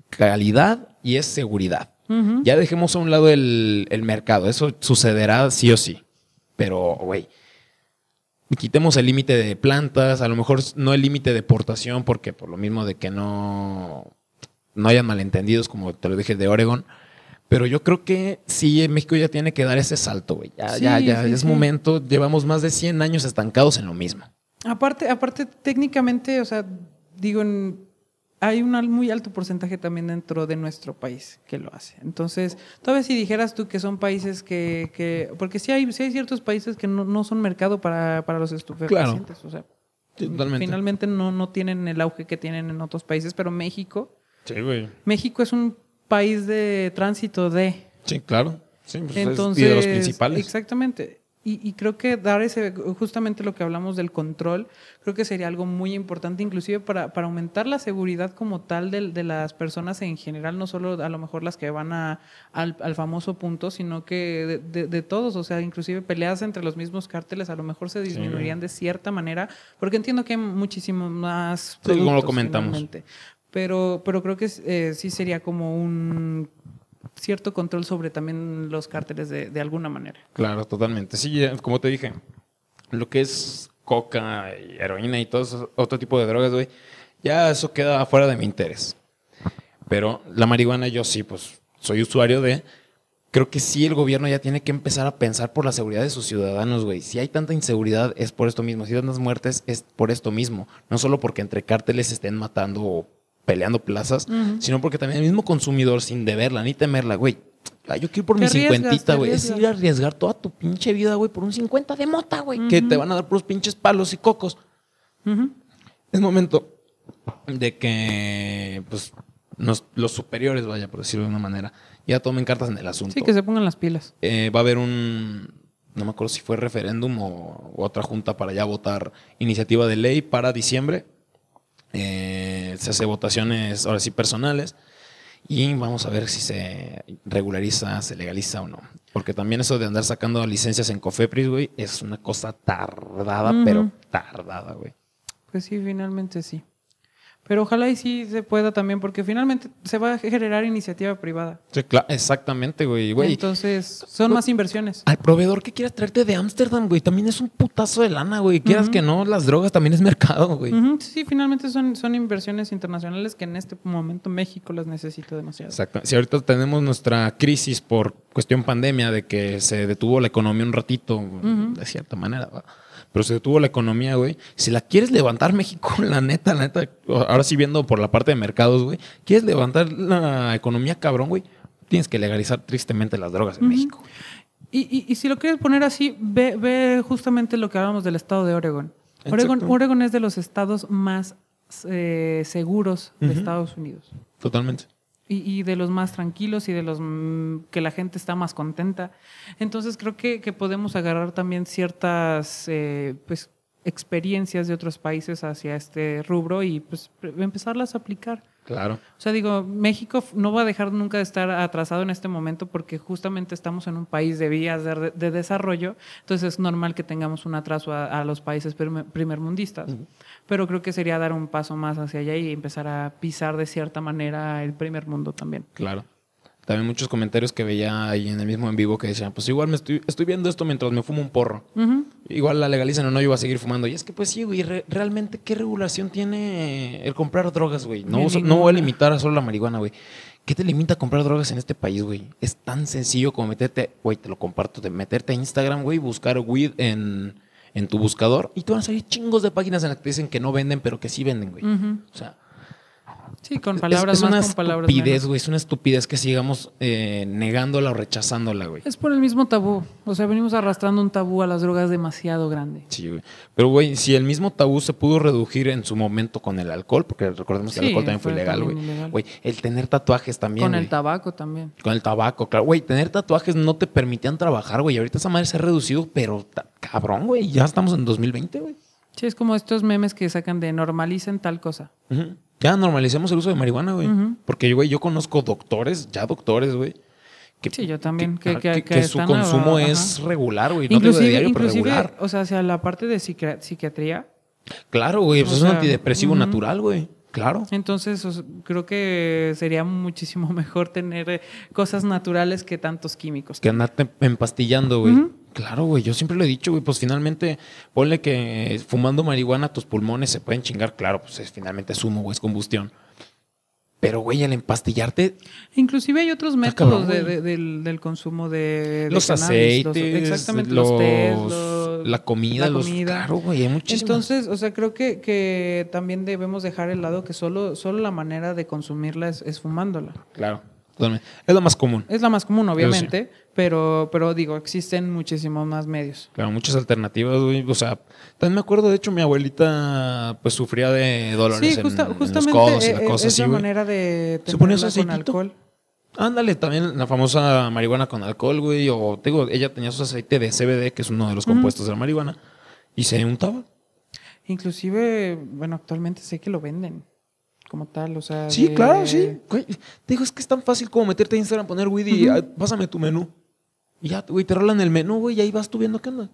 calidad y es seguridad. Ya dejemos a un lado el, el mercado, eso sucederá sí o sí. Pero, güey, quitemos el límite de plantas, a lo mejor no el límite de portación, porque por lo mismo de que no, no hayan malentendidos, como te lo dije, de Oregon. Pero yo creo que sí, México ya tiene que dar ese salto, güey. Ya, ya, ya, es momento. Llevamos más de 100 años estancados en lo mismo. Aparte, aparte, técnicamente, o sea, digo, en, hay un muy alto porcentaje también dentro de nuestro país que lo hace. Entonces, todavía si dijeras tú que son países que, que porque sí hay, sí hay ciertos países que no, no son mercado para, para los estupefacientes, o sea, finalmente no, no tienen el auge que tienen en otros países, pero México, sí, güey. México es un país de tránsito de... Sí, claro. Sí, pues Entonces, es de los principales. Exactamente. Y, creo que dar ese, justamente lo que hablamos del control, creo que sería algo muy importante, inclusive para, para aumentar la seguridad como tal de, de, las personas en general, no solo a lo mejor las que van a, al, famoso punto, sino que de, de, todos, o sea, inclusive peleas entre los mismos cárteles a lo mejor se disminuirían de cierta manera, porque entiendo que hay muchísimo más... Sí, como lo comentamos. Pero, pero creo que eh, sí sería como un cierto control sobre también los cárteles de, alguna manera. Claro, totalmente. Sí, como te dije, lo que es coca y heroína y todo otro tipo de drogas, güey, ya eso queda fuera de mi interés. Pero la marihuana yo sí, pues soy usuario de... Creo que sí el gobierno ya tiene que empezar a pensar por la seguridad de sus ciudadanos, güey. Si hay tanta inseguridad es por esto mismo. Si hay tantas muertes es por esto mismo. No solo porque entre cárteles estén matando o peleando plazas, sino porque también el mismo consumidor, sin deberla ni temerla, güey. Yo quiero por mi cincuentita, güey. Es ir a arriesgar toda tu pinche vida, güey, por un cincuenta de mota, güey. Que te van a dar por los pinches palos y cocos. Es momento de que, pues, los superiores, vaya, por decirlo de una manera, ya tomen cartas en el asunto. Sí, que se pongan las pilas. Eh, va a haber un, no me acuerdo si fue referéndum o, otra junta para ya votar iniciativa de ley para diciembre eh, se hace votaciones, ahora sí, personales. Y vamos a ver si se regulariza, se legaliza o no. Porque también eso de andar sacando licencias en Cofepris, güey, es una cosa tardada, pero tardada, güey. Pues sí, finalmente sí. Pero ojalá y sí se pueda también, porque finalmente se va a generar iniciativa privada. Sí, claro, exactamente, güey. Entonces, son más inversiones. Al proveedor que quieras traerte de Ámsterdam, güey, también es un putazo de lana, güey. Quieras que no, las drogas también es mercado, güey. Sí, finalmente son, son inversiones internacionales que en este momento México las necesita demasiado. Exacto. Si ahorita tenemos nuestra crisis por cuestión pandemia, de que se detuvo la economía un ratito, de cierta manera, pero se detuvo la economía, güey. Si la quieres levantar México, la neta, la neta, ahora sí viendo por la parte de mercados, güey, quieres levantar la economía cabrón, güey, tienes que legalizar tristemente las drogas en México. Y, y, si lo quieres poner así, ve, ve justamente lo que hablamos del estado de Oregon. Oregon, Oregon es de los estados más eh, seguros de Estados Unidos. Totalmente y, de los más tranquilos y de los mm, que la gente está más contenta. Entonces creo que, podemos agarrar también ciertas eh, pues, experiencias de otros países hacia este rubro y pues empezarlas a aplicar. Claro. O sea, digo, México no va a dejar nunca de estar atrasado en este momento porque justamente estamos en un país de vías de, desarrollo, entonces es normal que tengamos un atraso a, los países primermundistas pero creo que sería dar un paso más hacia allá y empezar a pisar de cierta manera el primer mundo también. Claro. También muchos comentarios que veía ahí en el mismo en vivo que decían, pues igual me estoy, estoy viendo esto mientras me fumo un porro. Igual la legalizan o no, yo voy a seguir fumando. Y es que pues sí, güey, realmente qué regulación tiene el comprar drogas, güey. No, no voy a limitar a solo la marihuana, güey. ¿Qué te limita a comprar drogas en este país, güey? Es tan sencillo como meterte, güey, te lo comparto, de meterte a Instagram, güey, buscar weed en, en tu buscador y te van a salir chingos de páginas en las que te dicen que no venden, pero que sí venden, güey. O sea, Sí, con palabras es, más, con palabras estupidez, güey. Es una estupidez que sigamos eh, negándola o rechazándola, güey. Es por el mismo tabú. O sea, venimos arrastrando un tabú a las drogas demasiado grande. Sí, güey. Pero, güey, si el mismo tabú se pudo reducir en su momento con el alcohol, porque recordemos que el alcohol también fue ilegal, güey. Güey, el tener tatuajes también. Con el tabaco también. Con el tabaco, claro. Güey, tener tatuajes no te permitían trabajar, güey. Ahorita esa madre se ha reducido, pero cabrón, güey. Ya estamos en 2020, güey. Sí, es como estos memes que sacan de normalicen tal cosa. Ya normalicemos el uso de marihuana, güey. Porque, güey, yo conozco doctores, ya doctores, güey. Que, sí, yo también. Que, que, su consumo es regular, güey. No inclusive, de diario, pero regular. O sea, hacia la parte de psiquiatría. Claro, güey. Pues es un antidepresivo natural, güey. Claro. Entonces, creo que sería muchísimo mejor tener eh, cosas naturales que tantos químicos. Que andarte empastillando, güey. Claro, güey, yo siempre lo he dicho, güey, pues finalmente ponle que fumando marihuana tus pulmones se pueden chingar, claro, pues es, finalmente es humo, güey, es combustión. Pero, güey, al empastillarte... Inclusive hay otros métodos del, consumo de, Los aceites, exactamente, los, los la comida, la comida. claro, güey, hay muchísimas. Entonces, o sea, creo que, que también debemos dejar el lado que solo, solo la manera de consumirla es, es fumándola. Claro. Es lo más común. Es la más común, obviamente, pero, pero, digo, existen muchísimos más medios. Claro, muchas alternativas, güey. O sea, también me acuerdo, de hecho, mi abuelita pues sufría de dolores en, justamente los codos y la e, cosa es así, la manera de ¿Se ponía con alcohol. Ándale, también la famosa marihuana con alcohol, güey. O digo, ella tenía su aceite de CBD, que es uno de los compuestos de la marihuana, y se untaba. Inclusive, bueno, actualmente sé que lo venden como tal, o sea. Sí, claro, sí. digo, es que es tan fácil como meterte a Instagram, poner weed y ah, pásame tu menú. Y ya, güey, te rolan el menú, güey, y ahí vas tú viendo qué onda.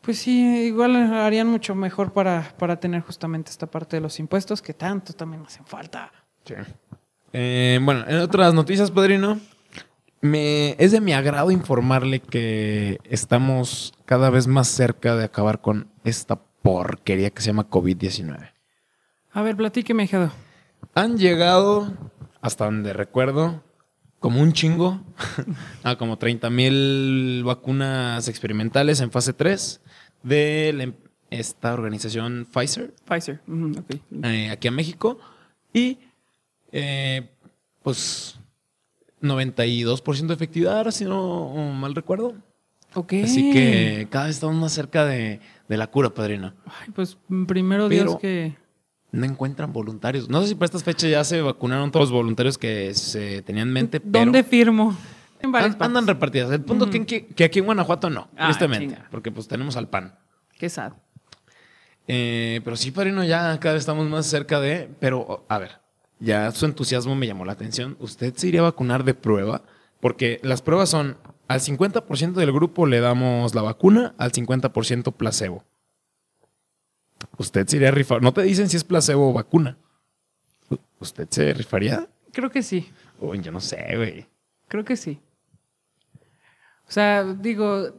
Pues sí, igual harían mucho mejor para, para tener justamente esta parte de los impuestos que tanto también hacen falta. Sí. Eh, bueno, en otras noticias, Padrino, me, es de mi agrado informarle que estamos cada vez más cerca de acabar con esta porquería que se llama COVID-19. A ver, platíqueme, Jado. Han llegado, hasta donde recuerdo, como un chingo, a como 30 mil vacunas experimentales en fase 3 de em, esta organización Pfizer. Pfizer, eh, aquí en México. Y eh, pues 92% de efectividad, ahora si no mal recuerdo. Ok. Así que cada vez estamos más cerca de, la cura, padrino. Ay, pues primero Dios que no encuentran voluntarios. No sé si para estas fechas ya se vacunaron todos los voluntarios que se tenían en mente. ¿Dónde firmo? En andan repartidas. El punto que, que, aquí en Guanajuato no, ah, tristemente. Porque pues tenemos al PAN. Qué sad. Eh, pero sí, Parino, ya cada vez estamos más cerca de. Pero, a ver, ya su entusiasmo me llamó la atención. ¿Usted se iría a vacunar de prueba? Porque las pruebas son: al 50% del grupo le damos la vacuna, al 50% placebo. ¿Usted se iría a rifar? No te dicen si es placebo o vacuna. ¿Usted se rifaría? Creo que sí. Uy, yo no sé, güey. Creo que sí. O sea, digo,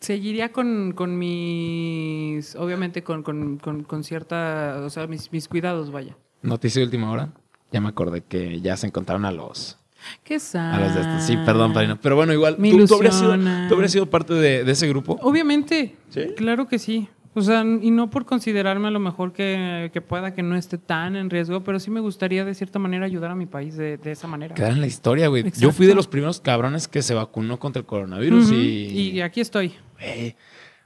seguiría con, con mis. Obviamente con, con, con, cierta. O sea, mis, mis cuidados, vaya. Noticia de última hora. Ya me acordé que ya se encontraron a los. Qué sad. A los de estos. Sí, perdón, Parino. Pero bueno, igual. tú, tú, habrías sido, tú, habrías sido, parte de, de, ese grupo? Obviamente. ¿Sí? Claro que sí. O sea, y no por considerarme a lo mejor que, pueda que no esté tan en riesgo, pero sí me gustaría de cierta manera ayudar a mi país de, esa manera. Quedar en la historia, güey. Yo fui de los primeros cabrones que se vacunó contra el coronavirus y... Y aquí estoy.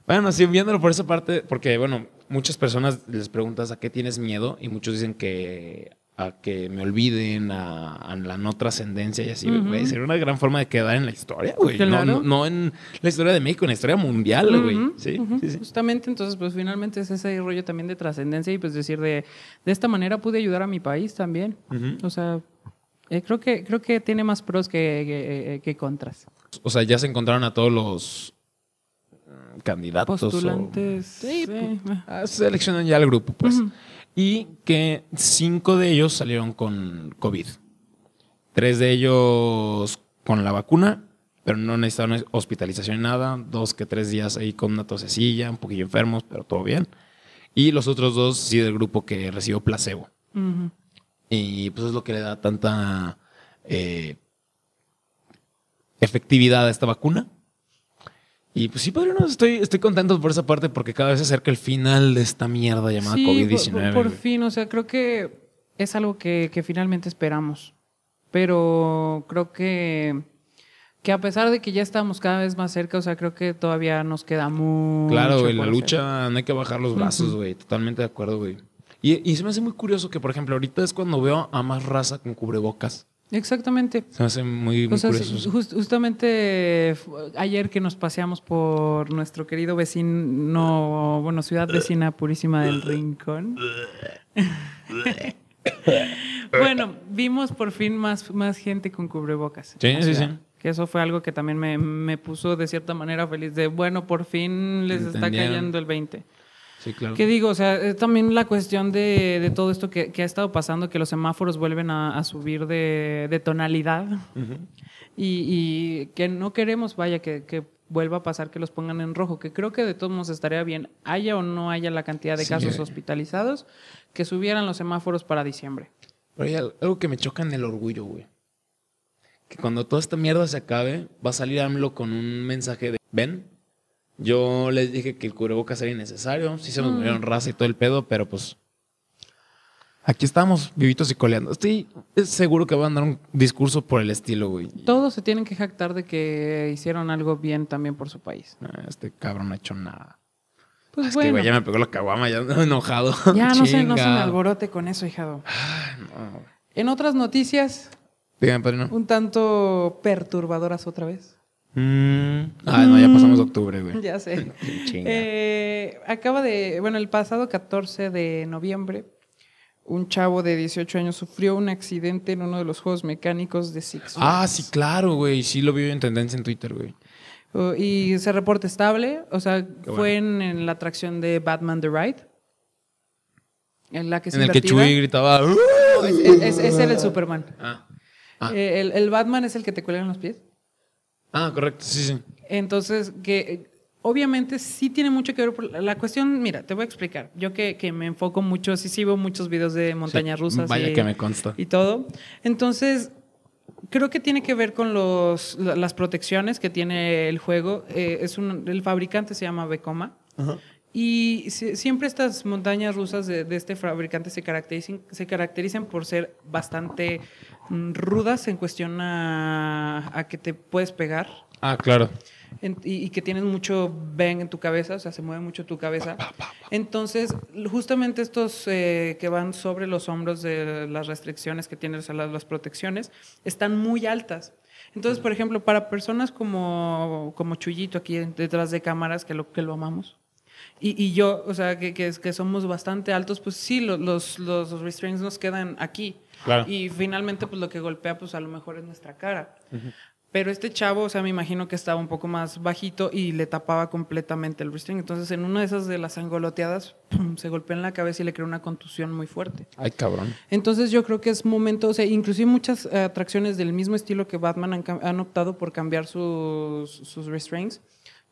Bueno, sí, viéndolo por esa parte, porque, bueno, muchas personas les preguntas a qué tienes miedo y muchos dicen que a que me olviden, a, la no trascendencia y así, güey. Sería una gran forma de quedar en la historia, güey. No, en la historia de México, en la historia mundial, güey. ¿Sí? Justamente, entonces, pues finalmente es ese rollo también de trascendencia y pues decir de, de esta manera pude ayudar a mi país también. O sea, eh, creo, que, creo que tiene más pros que, que, contras. O sea, ya se encontraron a todos los mm, candidatos. Postulantes. Sí, pues, seleccionan ya el grupo, pues y que cinco de ellos salieron con COVID. Tres de ellos con la vacuna, pero no necesitaron hospitalización ni nada. Dos que tres días ahí con una tosecilla, un poquillo enfermos, pero todo bien. Y los otros dos sí del grupo que recibió placebo. Y pues es lo que le da tanta eh, efectividad a esta vacuna. Y pues sí, padre, no, estoy, estoy contento por esa parte porque cada vez se acerca el final de esta mierda llamada COVID-19. Por, por, fin, o sea, creo que es algo que, que, finalmente esperamos. Pero creo que, que a pesar de que ya estamos cada vez más cerca, o sea, creo que todavía nos queda mucho. Claro, güey, la lucha no hay que bajar los brazos, güey. Totalmente de acuerdo, güey. Y, y se me hace muy curioso que, por ejemplo, ahorita es cuando veo a más raza con cubrebocas. Exactamente. Se hace muy, muy curioso. justamente ayer que nos paseamos por nuestro querido vecino, bueno, ciudad vecina purísima del Rincón. bueno, vimos por fin más, más gente con cubrebocas. Sí, sí, sí. Que eso fue algo que también me, me, puso de cierta manera feliz de, bueno, por fin les está cayendo el 20. Sí, claro. ¿Qué digo? O sea, es también la cuestión de, de todo esto que, que, ha estado pasando, que los semáforos vuelven a, a subir de, de tonalidad y, y, que no queremos, vaya, que, que, vuelva a pasar que los pongan en rojo, que creo que de todos modos estaría bien, haya o no haya la cantidad de sí. casos hospitalizados, que subieran los semáforos para diciembre. Pero hay algo que me choca en el orgullo, güey. Que cuando toda esta mierda se acabe, va a salir AMLO con un mensaje de, ven, yo les dije que el cubrebocas era innecesario. Sí se nos mm. murieron raza y todo el pedo, pero pues. Aquí estamos, vivitos y coleando. Estoy seguro que van a dar un discurso por el estilo, güey. Todos se tienen que jactar de que hicieron algo bien también por su país. Este cabrón no ha hecho nada. Pues es bueno. que, güey, ya me pegó la caguama, ya enojado. Ya no sé, no se me alborote con eso, hijado. Ay, no. En otras noticias. Dígame, padrino. Un tanto perturbadoras otra vez. Mm. Ah, no, ya pasamos octubre, güey. Ya sé. eh, acaba de, bueno, el pasado 14 de noviembre, un chavo de 18 años sufrió un accidente en uno de los juegos mecánicos de Six Flags. Ah, sí, claro, güey. Sí lo vi en tendencia en Twitter, güey. Uh, y se reporta estable, o sea, fue en, en, la atracción de Batman The Ride. En la que se En el que Chuy gritaba. No, es, es, el Superman. Ah. Ah. Eh, el, el Batman es el que te cuelgan los pies. Ah, correcto, sí, sí. Entonces, que obviamente sí tiene mucho que ver por la cuestión, mira, te voy a explicar. Yo que, que me enfoco mucho, sí sigo muchos videos de montañas sí, rusas. Vaya y, que me consta. Y todo. Entonces, creo que tiene que ver con los, las protecciones que tiene el juego. Eh, es un, el fabricante se llama. Uh -huh. Y siempre estas montañas rusas de, de, este fabricante se caracterizan, se caracterizan por ser bastante rudas en cuestión a, a, que te puedes pegar. Ah, claro. En, y, y, que tienes mucho bang en tu cabeza, o sea, se mueve mucho tu cabeza. Entonces, justamente estos eh, que van sobre los hombros de las restricciones que tienen, o sea, las, las protecciones, están muy altas. Entonces, por ejemplo, para personas como, como Chuyito aquí detrás de cámaras, que lo, que lo amamos, y, y, yo, o sea, que, que, que, somos bastante altos, pues sí, los, los, los restraints nos quedan aquí. Claro. Y finalmente, pues lo que golpea, pues a lo mejor es nuestra cara. Uh -huh. Pero este chavo, o sea, me imagino que estaba un poco más bajito y le tapaba completamente el restraint. Entonces, en una de esas de las angoloteadas, pum, se golpeó en la cabeza y le creó una contusión muy fuerte. Ay, cabrón. Entonces, yo creo que es momento, o sea, inclusive muchas uh, atracciones del mismo estilo que Batman han, han optado por cambiar sus, sus restraints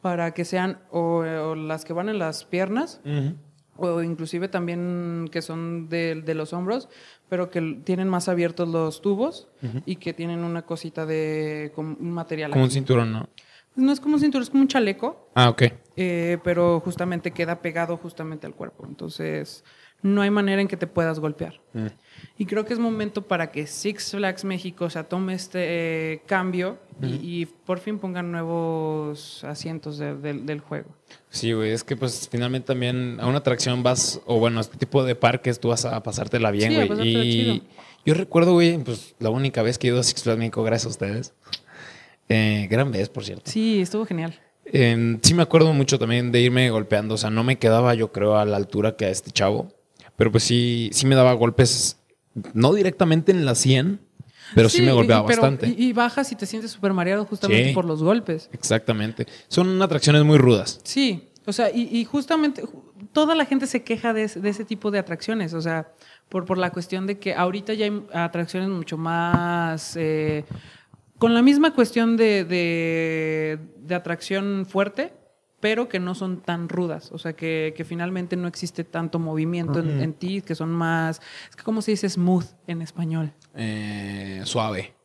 para que sean o, o, las que van en las piernas uh -huh. O inclusive también que son de, de, los hombros, pero que tienen más abiertos los tubos uh -huh. y que tienen una cosita de como un material. Como aquí. un cinturón, ¿no? No es como un cinturón, es como un chaleco. Ah, ok. Eh, pero justamente queda pegado justamente al cuerpo. Entonces, no hay manera en que te puedas golpear. Mm. Y creo que es momento para que Six Flags México o sea, tome este eh, cambio mm. y, y, por fin pongan nuevos asientos de, de, del juego. Sí, güey, es que pues finalmente también a una atracción vas, o bueno, a este tipo de parques tú vas a pasártela bien, güey. Y chido. yo recuerdo, güey, pues la única vez que he ido a Six Flags México, gracias a ustedes. Eh, gran vez, por cierto. Sí, estuvo genial. Eh, sí me acuerdo mucho también de irme golpeando, o sea, no me quedaba yo creo a la altura que a este chavo, pero pues sí, sí me daba golpes, no directamente en la 100, pero sí, sí me golpeaba y, pero, bastante. Y, y, bajas y te sientes súper mareado justamente sí, por los golpes. Exactamente. Son atracciones muy rudas. Sí, o sea, y, y justamente toda la gente se queja de, ese tipo de atracciones, o sea, por, por la cuestión de que ahorita ya hay atracciones mucho más... Eh, con la misma cuestión de, de, atracción fuerte, pero que no son tan rudas, o sea, que, que finalmente no existe tanto movimiento en, ti, que son más, es que ¿cómo se dice smooth en español? Eh, suave.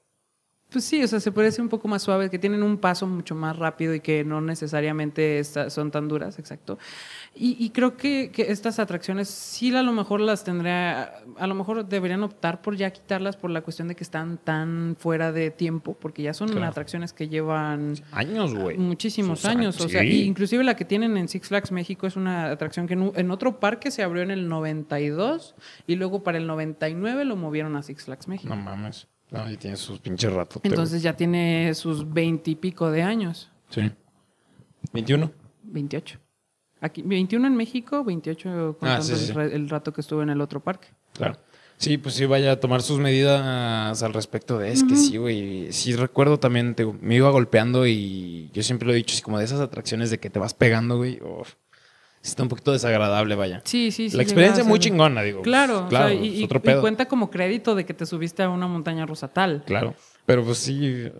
Pues sí, o sea, se puede decir un poco más suave, que tienen un paso mucho más rápido y que no necesariamente son tan duras, exacto. Y, creo que, estas atracciones sí a lo mejor las tendría, a lo mejor deberían optar por ya quitarlas por la cuestión de que están tan fuera de tiempo, porque ya son atracciones que llevan años, güey. Muchísimos años, o sea, inclusive la que tienen en Six Flags México es una atracción que en, otro parque se abrió en el 92 y luego para el 99 lo movieron a Six Flags México. No mames. No, y tiene sus pinches ratos. Entonces ya tiene sus veintipico de años. Sí. ¿21? 28. Aquí, 21 en México, 28 ah, El, rato que estuve en el otro parque. Claro. Sí, pues sí, vaya a tomar sus medidas al respecto de es que sí, güey. Sí recuerdo también, me iba golpeando y yo siempre lo he dicho, así como de esas atracciones de que te vas pegando, güey. Está un poquito desagradable, vaya. Sí, sí, sí. La experiencia es muy chingona, digo. Claro, claro. y, y, cuenta como crédito de que te subiste a una montaña rusa tal. Claro. Pero pues sí.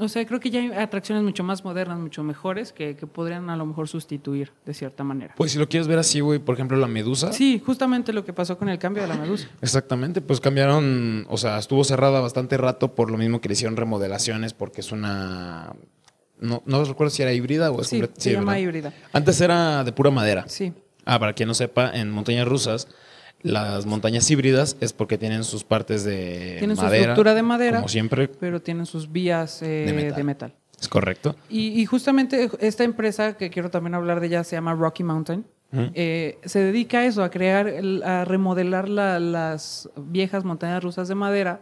O sea, creo que ya hay atracciones mucho más modernas, mucho mejores, que, podrían a lo mejor sustituir de cierta manera. Pues si lo quieres ver así, güey, por ejemplo, la medusa. Sí, justamente lo que pasó con el cambio de la medusa. Exactamente, pues cambiaron, o sea, estuvo cerrada bastante rato por lo mismo que le hicieron remodelaciones, porque es una... No, no recuerdo si era híbrida o es sí, se llama híbrida. Antes era de pura madera. Sí. Ah, para quien no sepa, en montañas rusas las montañas híbridas es porque tienen sus partes de tienen su estructura de madera, como siempre, pero tienen sus vías eh, de, metal. Es correcto. Y, justamente esta empresa que quiero también hablar de ella se llama Rocky Mountain. Eh, se dedica a eso, a crear, a remodelar las viejas montañas rusas de madera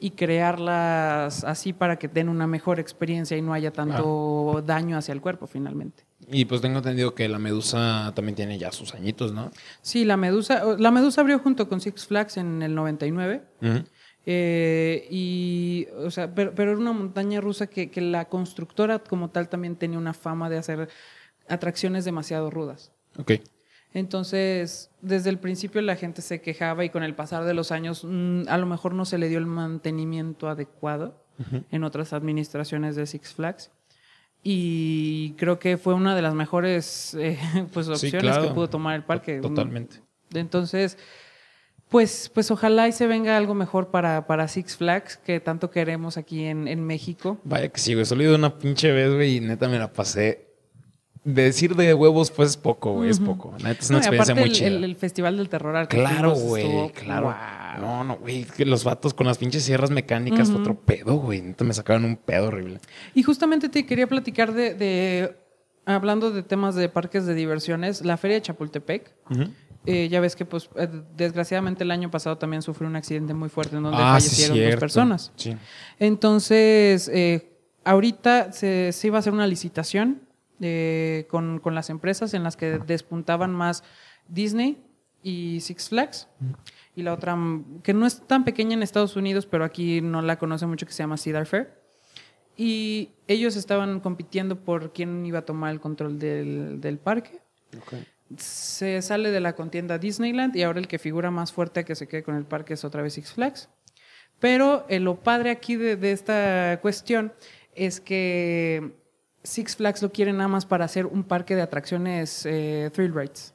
y crearlas así para que den una mejor experiencia y no haya tanto daño hacia el cuerpo finalmente. Y pues tengo entendido que la Medusa también tiene ya sus añitos, ¿no? Sí, la Medusa, la Medusa abrió junto con Six Flags en el 99. Eh, y, o sea, pero, era una montaña rusa que, que, la constructora como tal también tenía una fama de hacer atracciones demasiado rudas. Ok. Entonces, desde el principio la gente se quejaba y con el pasar de los años mm, a lo mejor no se le dio el mantenimiento adecuado en otras administraciones de Six Flags. Y creo que fue una de las mejores eh, pues, opciones que pudo tomar el parque. Totalmente. Entonces, pues, pues ojalá y se venga algo mejor para, para Six Flags, que tanto queremos aquí en, en México. Vaya que sí, güey. Solo he ido una pinche vez, güey, y neta me la pasé decir de huevos, pues es poco, güey, es poco. es una experiencia muy chida. El, Festival del Terror Claro, güey, claro. No, no, güey, que los vatos con las pinches sierras mecánicas, otro pedo, güey. Neta me sacaron un pedo horrible. Y justamente te quería platicar de, hablando de temas de parques de diversiones, la Feria de Chapultepec. Eh, ya ves que, pues, eh, desgraciadamente el año pasado también sufrió un accidente muy fuerte en donde ah, fallecieron dos personas. Sí. Entonces, eh, ahorita se, se, iba a hacer una licitación con, con, las empresas en las que despuntaban más Disney y Six Flags. Y la otra, que no es tan pequeña en Estados Unidos, pero aquí no la conoce mucho, que se llama Cedar Fair. Y ellos estaban compitiendo por quién iba a tomar el control del, del parque. Se sale de la contienda Disneyland y ahora el que figura más fuerte que se quede con el parque es otra vez Six Flags. Pero eh, lo padre aquí de, de, esta cuestión es que Six Flags lo quieren nada más para hacer un parque de atracciones eh, thrill rides.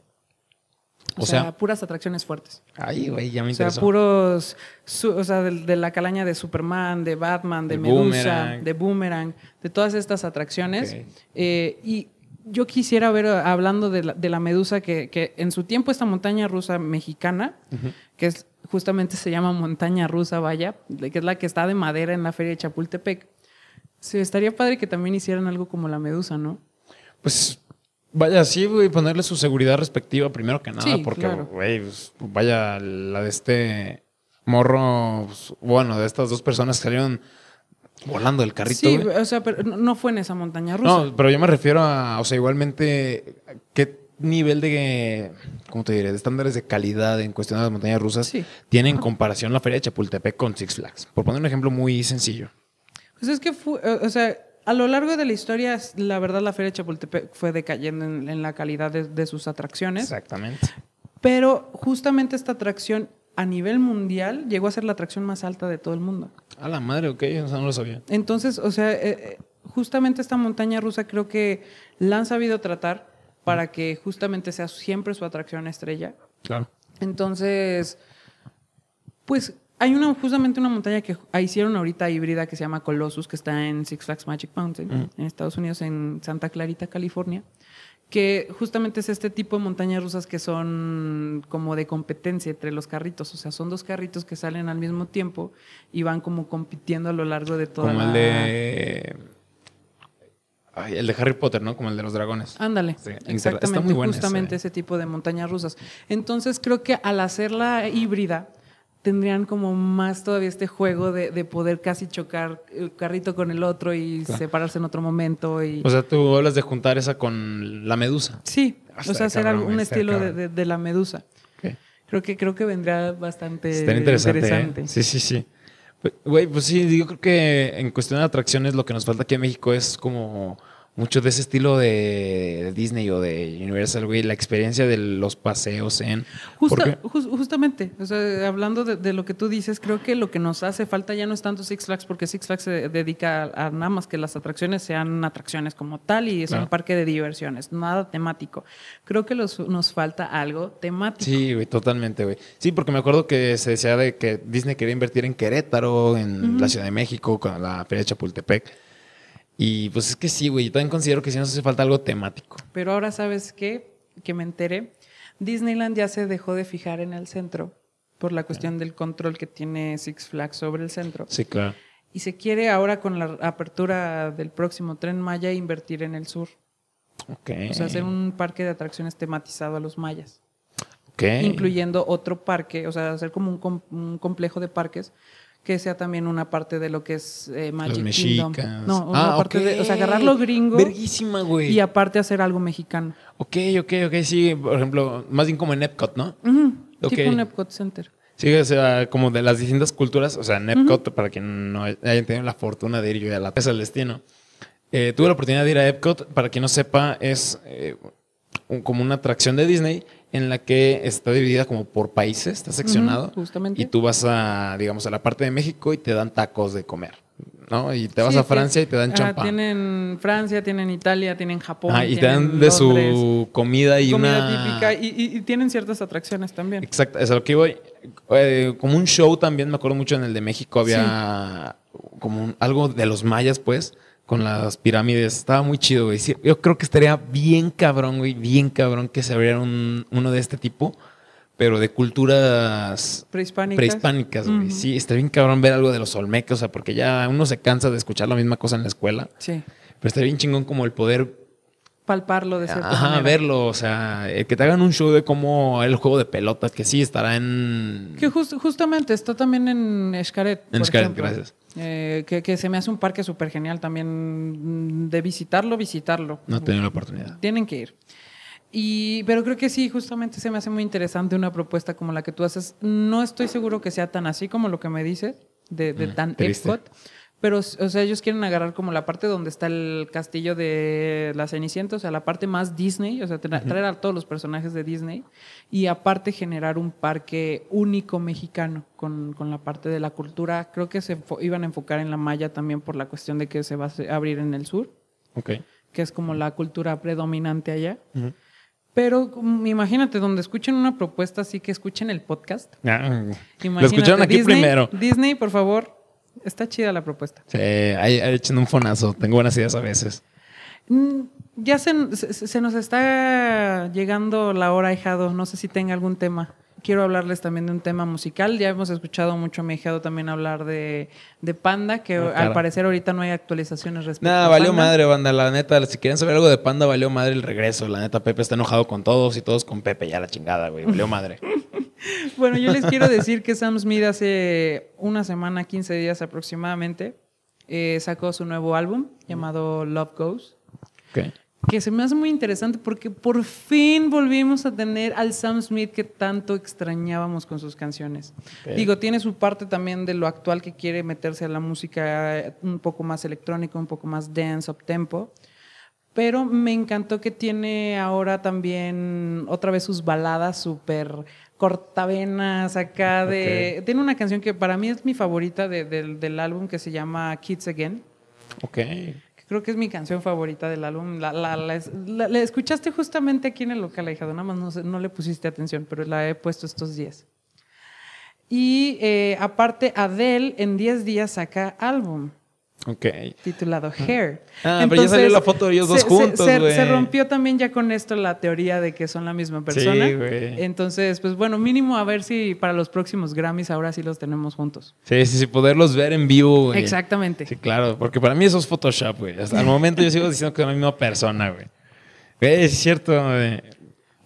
O, sea, puras atracciones fuertes. Ay, güey, ya me O sea, puros, o sea, de, la calaña de Superman, de Batman, de, Medusa, de Boomerang, de todas estas atracciones. Eh, y yo quisiera ver, hablando de la, Medusa, que, en su tiempo esta montaña rusa mexicana, que es justamente se llama montaña rusa, vaya, que es la que está de madera en la feria de Chapultepec, Sí, estaría padre que también hicieran algo como la medusa, ¿no? Pues vaya, sí, güey, ponerle su seguridad respectiva primero que nada, porque, güey, pues, vaya, la de este morro, pues, bueno, de estas dos personas que salieron volando del carrito. Sí, o sea, pero no fue en esa montaña rusa. No, pero yo me refiero a, o sea, igualmente, ¿qué nivel de, ¿cómo te diré?, de estándares de calidad en cuestión de las montañas rusas tiene en comparación la feria de Chapultepec con Six Flags? Por poner un ejemplo muy sencillo. Pues es que, fue, o sea, a lo largo de la historia, la verdad, la Feria de Chapultepec fue decayendo en, la calidad de, sus atracciones. Exactamente. Pero justamente esta atracción a nivel mundial llegó a ser la atracción más alta de todo el mundo. A la madre, ok, eso no lo sabía. Entonces, o sea, eh, eh, justamente esta montaña rusa creo que la han sabido tratar para que justamente sea siempre su atracción estrella. Claro. Entonces, pues hay una, justamente una montaña que hicieron ahorita híbrida que se llama Colossus, que está en Six Flags Magic Mountain, en Estados Unidos, en Santa Clarita, California, que justamente es este tipo de montañas rusas que son como de competencia entre los carritos, o sea, son dos carritos que salen al mismo tiempo y van como compitiendo a lo largo de toda como el de... el de Harry Potter, ¿no? Como el de los dragones. Ándale. exactamente, justamente ese tipo de montañas rusas. Entonces creo que al hacerla híbrida, tendrían como más todavía este juego de, poder casi chocar el carrito con el otro y separarse en otro momento. Y... O sea, tú hablas de juntar esa con la medusa. Sí, o sea, hacer un estilo de, la medusa. Creo que creo que vendrá bastante interesante. ¿eh? interesante. Sí, sí, sí. Güey, pues sí, yo creo que en cuestión de atracciones lo que nos falta aquí en México es como mucho de ese estilo de Disney o de Universal, güey, la experiencia de los paseos en... justamente, o sea, hablando de, lo que tú dices, creo que lo que nos hace falta ya no es tanto Six Flags, porque Six Flags se dedica a, nada más que las atracciones sean atracciones como tal y es un parque de diversiones, nada temático. Creo que nos falta algo temático. Sí, güey, totalmente, güey. Sí, porque me acuerdo que se decía de que Disney quería invertir en Querétaro, en la Ciudad de México, con la Feria de Chapultepec. Y pues es que sí, güey. Yo también considero que sí nos hace falta algo temático. Pero ahora, ¿sabes qué? Que me enteré. Disneyland ya se dejó de fijar en el centro por la cuestión del control que tiene Six Flags sobre el centro. Sí, claro. Y se quiere ahora con la apertura del próximo tren Maya invertir en el sur. Ok. O sea, hacer un parque de atracciones tematizado a los mayas. Ok. Incluyendo otro parque, o sea, hacer como un, un complejo de parques que sea también una parte de lo que es eh, Magic Kingdom. No, una ah, parte de, o sea, agarrar lo gringo. Verguísima, güey. Y aparte hacer algo mexicano. Ok, ok, ok, sí, por ejemplo, más bien como en Epcot, ¿no? Tipo un Epcot Center. Sí, o sea, como de las distintas culturas, o sea, en Epcot, para quien no haya tenido la fortuna de ir yo a la Pesa del Destino, eh, tuve la oportunidad de ir a Epcot, para quien no sepa, es eh, como una atracción de Disney en la que está dividida como por países, está seccionado. justamente. Y tú vas a, digamos, a la parte de México y te dan tacos de comer. ¿no? Y te vas a Francia y te dan champán. Tienen Francia, tienen Italia, tienen Japón. Ah, y te dan de su comida y comida típica. Y, tienen ciertas atracciones también. Exacto, es a lo que voy. Eh, como un show también, me acuerdo mucho en el de México, había como algo de los mayas, pues con las pirámides. Estaba muy chido, güey. yo creo que estaría bien cabrón, güey, bien cabrón que se abriera uno de este tipo, pero de culturas prehispánicas. Prehispánicas, güey. Sí, estaría bien cabrón ver algo de los olmecos, o sea, porque ya uno se cansa de escuchar la misma cosa en la escuela. Sí. Pero estaría bien chingón como el poder palparlo de cierta Ajá, verlo, o sea, que te hagan un show de cómo el juego de pelotas, que sí estará en... Que justamente está también en Escaret. En Escaret, gracias. Eh, que, se me hace un parque súper genial también de visitarlo, visitarlo. No he tenido la oportunidad. Tienen que ir. Y, pero creo que sí, justamente se me hace muy interesante una propuesta como la que tú haces. No estoy seguro que sea tan así como lo que me dices, de, de mm, tan Epcot. Pero, o sea, ellos quieren agarrar como la parte donde está el castillo de la Cenicienta, o sea, la parte más Disney, o sea, traer a todos los personajes de Disney y aparte generar un parque único mexicano con, la parte de la cultura. Creo que se iban a enfocar en la maya también por la cuestión de que se va a abrir en el sur, okay. que es como la cultura predominante allá. Pero imagínate, donde escuchen una propuesta así que escuchen el podcast. Ah, lo escucharon aquí primero. Disney, por favor, Está chida la propuesta. Sí, ahí, echando un fonazo. Tengo buenas ideas a veces. Mm, ya se, nos está llegando la hora, hijado. No sé si tenga algún tema. Quiero hablarles también de un tema musical. Ya hemos escuchado mucho a mi hijado también hablar de, Panda, que ah, al parecer ahorita no hay actualizaciones respecto Nada, valió madre, banda. La neta, si quieren saber algo de Panda, valió madre el regreso. La neta, Pepe está enojado con todos y todos con Pepe. Ya la chingada, güey. Valió madre. bueno, yo les quiero decir que Sam Smith hace una semana, 15 días aproximadamente, eh, sacó su nuevo álbum llamado Love Goes. que se me hace muy interesante porque por fin volvimos a tener al Sam Smith que tanto extrañábamos con sus canciones. Digo, tiene su parte también de lo actual que quiere meterse a la música un poco más electrónica, un poco más dance, up tempo. Pero me encantó que tiene ahora también otra vez sus baladas súper cortavenas acá de... Tiene una canción que para mí es mi favorita del álbum que se llama Kids Again. Ok. Creo que es mi canción favorita del álbum. La, escuchaste justamente aquí en el local, hija. Nada más no, le pusiste atención, pero la he puesto estos días. Y eh, aparte, Adele en 10 días saca álbum. Ok. Titulado Hair. Ah, pero ya salió la foto de ellos dos juntos, se, se, rompió también ya con esto la teoría de que son la misma persona. Sí, güey. Entonces, pues bueno, mínimo a ver si para los próximos Grammys ahora sí los tenemos juntos. Sí, sí, sí, poderlos ver en vivo, güey. Exactamente. Sí, claro, porque para mí eso es Photoshop, güey. Hasta el momento yo sigo diciendo que es la misma persona, güey. Güey, es cierto, güey.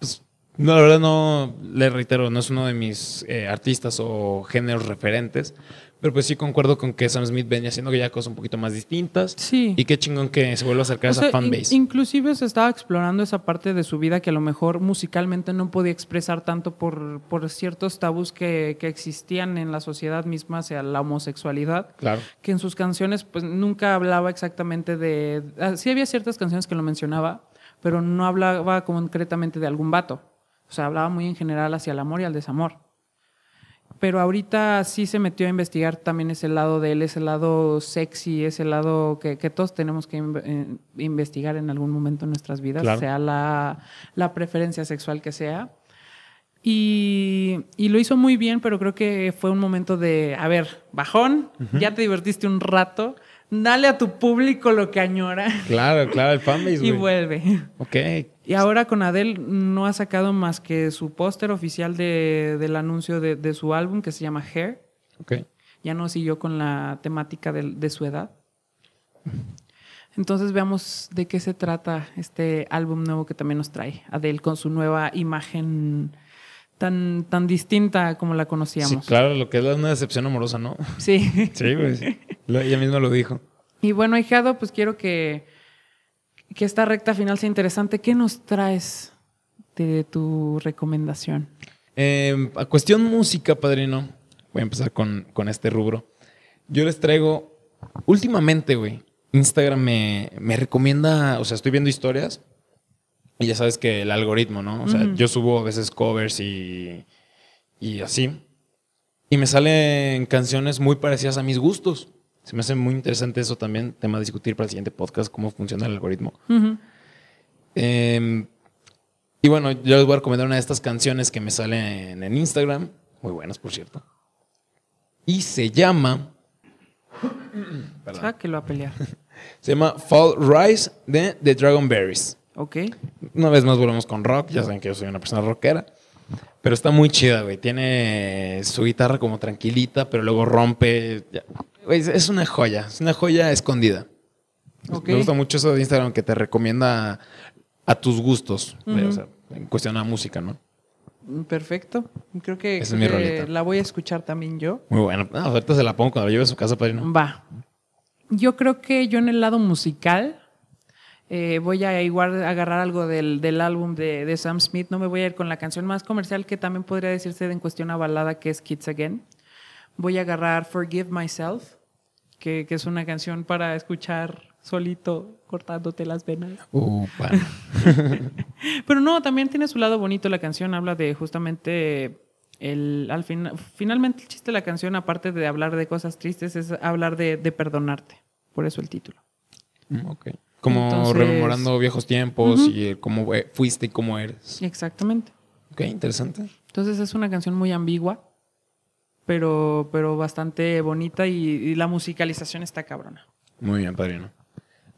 Pues, no, la verdad no, le reitero, no es uno de mis eh, artistas o géneros referentes, pero pues sí concuerdo con que Sam Smith venía haciendo ya cosas un poquito más distintas. Sí. Y qué chingón que se vuelva a acercar a esa fanbase. inclusive se estaba explorando esa parte de su vida que a lo mejor musicalmente no podía expresar tanto por, por ciertos tabús que, que, existían en la sociedad misma hacia la homosexualidad. Claro. Que en sus canciones pues nunca hablaba exactamente de... Ah, sí había ciertas canciones que lo mencionaba, pero no hablaba concretamente de algún vato. O sea, hablaba muy en general hacia el amor y al desamor pero ahorita sí se metió a investigar también ese lado de él, ese lado sexy, ese lado que, todos tenemos que eh, investigar en algún momento en nuestras vidas, sea la, preferencia sexual que sea. Y, lo hizo muy bien, pero creo que fue un momento de, a ver, bajón, ya te divertiste un rato, dale a tu público lo que añora. Claro, claro, el fanbase. y vuelve. Ok. Y ahora con Adele no ha sacado más que su póster oficial de, del anuncio de, su álbum que se llama Hair. Ok. Ya no siguió con la temática de, de su edad. Entonces veamos de qué se trata este álbum nuevo que también nos trae Adele con su nueva imagen tan, tan distinta como la conocíamos. Sí, claro, lo que es una decepción amorosa, ¿no? Sí. Sí, pues. Ella misma lo dijo. Y bueno, hijado, pues quiero que, que esta recta final sea interesante. ¿Qué nos traes de tu recomendación? Em, a cuestión música, padrino, voy a empezar con, con este rubro. Yo les traigo, últimamente, güey, Instagram me, me recomienda, o sea, estoy viendo historias y ya sabes que el algoritmo, ¿no? O sea, yo subo a veces covers y, y así. Y me salen canciones muy parecidas a mis gustos. Se me hace muy interesante eso también, tema de discutir para el siguiente podcast, cómo funciona el algoritmo. Em, y bueno, yo les voy a recomendar una de estas canciones que me salen en Instagram, muy buenas por cierto. Y se llama... que lo a pelear. se llama Fall Rise de The Dragonberries. Ok. Una vez más volvemos con rock. Ya saben que yo soy una persona rockera. Pero está muy chida, güey. Tiene su guitarra como tranquilita, pero luego rompe. Es una joya. Es una joya escondida. Me gusta mucho eso de Instagram que te recomienda a tus gustos. o sea, en cuestión de música, ¿no? Perfecto. Creo que, la voy a escuchar también yo. Muy bueno. ahorita se la pongo cuando la lleve a su casa, padrino. Va. Yo creo que yo en el lado musical eh, voy a igual agarrar algo del, del álbum de, de, Sam Smith. No me voy a ir con la canción más comercial que también podría decirse en cuestión a balada, que es Kids Again. Voy a agarrar Forgive Myself, que, que es una canción para escuchar solito cortándote las venas. Pero no, también tiene su lado bonito la canción. Habla de justamente el, al final, finalmente el chiste de la canción, aparte de hablar de cosas tristes, es hablar de, de perdonarte. Por eso el título. Mm, ok. Como rememorando viejos tiempos y cómo fuiste y cómo eres. Exactamente. Ok, interesante. Entonces es una canción muy ambigua, pero, pero bastante bonita y, la musicalización está cabrona. Muy bien, padrino.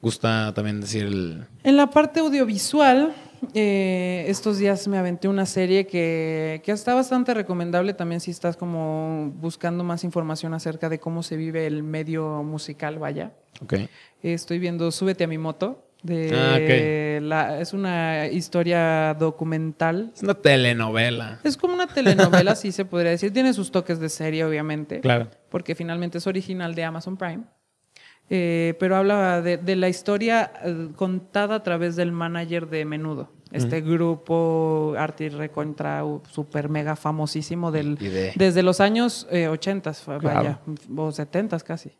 Gusta también decir el... En la parte audiovisual, eh, estos días me aventé una serie que, que, está bastante recomendable también si estás como buscando más información acerca de cómo se vive el medio musical, vaya. Ok. Estoy viendo Súbete a mi moto. De ah, la, es una historia documental. Es una telenovela. Es como una telenovela, sí se podría decir. Tiene sus toques de serie, obviamente. Claro. Porque finalmente es original de Amazon Prime. Eh, pero habla de, la historia eh, contada a través del manager de Menudo. Este grupo arti recontra super mega famosísimo del, desde los años 80, vaya, o 70 casi.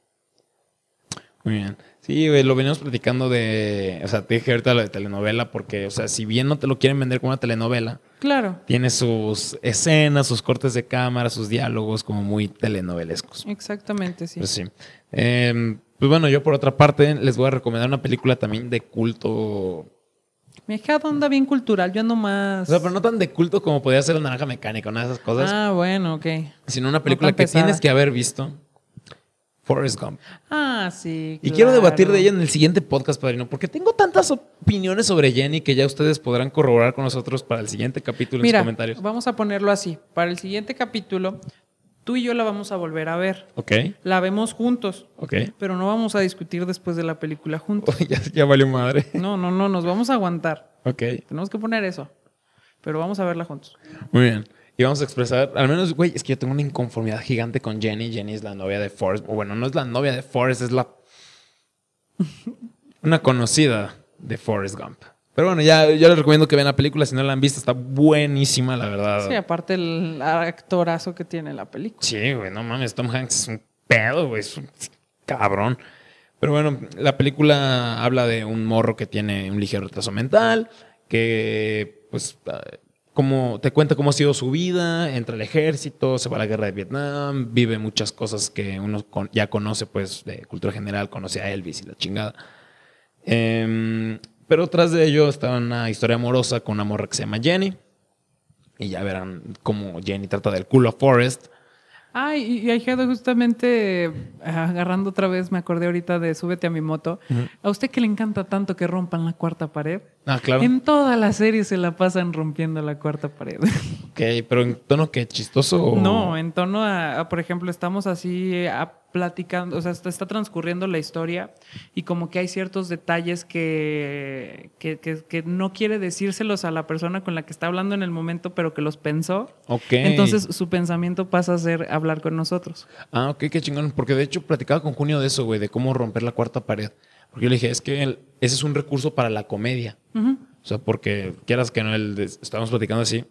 Muy bien. Sí, lo venimos platicando de. O sea, te dije ahorita lo de telenovela, porque, o sea, si bien no te lo quieren vender como una telenovela. Claro. Tiene sus escenas, sus cortes de cámara, sus diálogos como muy telenovelescos. Exactamente, sí. Pues sí. Em, pues bueno, yo por otra parte les voy a recomendar una película también de culto. Me quedado onda bien cultural, yo ando más. O sea, pero no tan de culto como podría ser la naranja mecánica, una de esas cosas. Ah, bueno, ok. Sino una película que tienes que haber visto. Forrest Gump. Ah, sí. Y quiero debatir de ella en el siguiente podcast, padrino, porque tengo tantas opiniones sobre Jenny que ya ustedes podrán corroborar con nosotros para el siguiente capítulo en los comentarios. Vamos a ponerlo así. Para el siguiente capítulo, tú y yo la vamos a volver a ver. Ok. La vemos juntos. Ok. Pero no vamos a discutir después de la película juntos. ya, ya valió madre. No, no, no, nos vamos a aguantar. Ok. Tenemos que poner eso. Pero vamos a verla juntos. Muy bien. Y vamos a expresar, al menos, güey, es que yo tengo una inconformidad gigante con Jenny. Jenny es la novia de Forrest. O bueno, no es la novia de Forrest, es la. una conocida de Forrest Gump. Pero bueno, ya yo les recomiendo que vean la película. Si no la han visto, está buenísima, la verdad. Sí, aparte el actorazo que tiene la película. Sí, güey, no mames, Tom Hanks es un pedo, güey, es un cabrón. Pero bueno, la película habla de un morro que tiene un ligero retraso mental, que pues como te cuenta cómo ha sido su vida, entra al ejército, se va a la guerra de Vietnam, vive muchas cosas que uno ya conoce, pues, de cultura general, conoce a Elvis y la chingada. Em, pero tras de ello está una historia amorosa con una morra que se llama Jenny. Y ya verán cómo Jenny trata del culo a Forrest. Ay, y, y justamente agarrando otra vez, me acordé ahorita de Súbete a mi moto. A usted que le encanta tanto que rompan la cuarta pared. Ah, claro. En toda la serie se la pasan rompiendo la cuarta pared. Ok, pero en tono que chistoso. No, en tono a, por ejemplo, estamos así a platicando, o sea, está, transcurriendo la historia y como que hay ciertos detalles que, que, no quiere decírselos a la persona con la que está hablando en el momento, pero que los pensó. Ok. Entonces su pensamiento pasa a ser hablar con nosotros. Ah, ok, qué chingón. Porque de hecho platicaba con Junio de eso, güey, de cómo romper la cuarta pared. Porque yo le dije, es que ese es un recurso para la comedia. O sea, porque quieras que no, el, estábamos platicando así.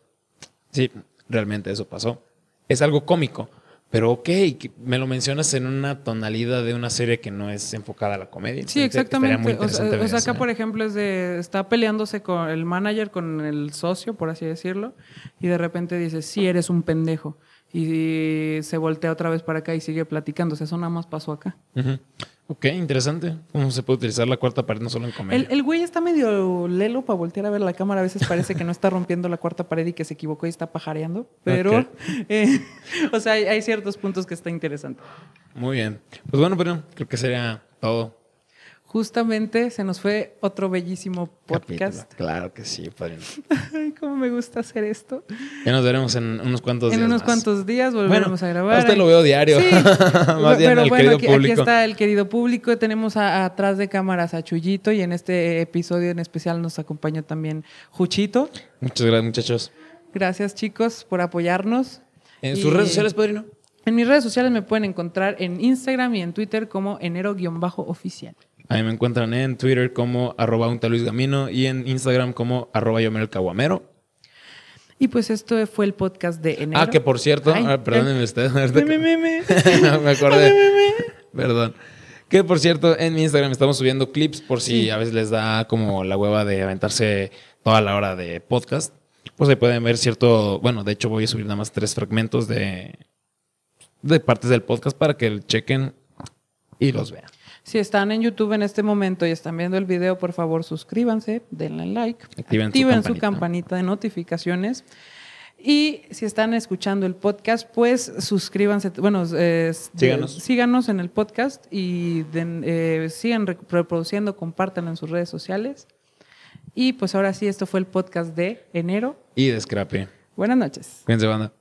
Sí, realmente eso pasó. Es algo cómico pero ok, me lo mencionas en una tonalidad de una serie que no es enfocada a la comedia. Sí, exactamente. o, sea, acá, por ejemplo, es de. Está peleándose con el manager, con el socio, por así decirlo, y de repente dice: Sí, eres un pendejo. Y se voltea otra vez para acá y sigue platicando. O sea, eso nada más pasó acá. Ok, interesante. ¿Cómo se puede utilizar la cuarta pared no solo en comedia? El, güey está medio lelo para voltear a ver la cámara. A veces parece que no está rompiendo la cuarta pared y que se equivocó y está pajareando. Pero, eh, o sea, hay, ciertos puntos que está interesante. Muy bien. Pues bueno, pero creo que sería todo Justamente se nos fue otro bellísimo podcast. Claro que sí, padrino. Ay, cómo me gusta hacer esto. Ya nos veremos en unos cuantos días. En unos cuantos días volveremos a grabar. Usted lo veo diario. Sí. Más bien Pero bueno, aquí, aquí, está el querido público. Tenemos atrás de cámaras a Chuyito y en este episodio en especial nos acompaña también Juchito. Muchas gracias, muchachos. Gracias, chicos, por apoyarnos. ¿En sus redes sociales, padrino? En mis redes sociales me pueden encontrar en Instagram y en Twitter como enero-oficial. Ahí me encuentran en Twitter como arroba Gamino y en Instagram como arroba el caguamero. Y pues esto fue el podcast de enero. Ah, que por cierto, ah, perdónenme ustedes. Me, me, me, me acordé. Perdón. Que por cierto, en mi Instagram estamos subiendo clips por si a veces les da como la hueva de aventarse toda la hora de podcast. Pues ahí pueden ver cierto, bueno, de hecho voy a subir nada más tres fragmentos de, de partes del podcast para que chequen y los vean. Si están en YouTube en este momento y están viendo el video, por favor suscríbanse, denle like, activen, su, campanita. de notificaciones. Y si están escuchando el podcast, pues suscríbanse, bueno, síganos. en el podcast y eh, sigan reproduciendo, compártanlo en sus redes sociales. Y pues ahora sí, esto fue el podcast de enero. Y de Scrappy. Buenas noches. Cuídense, banda.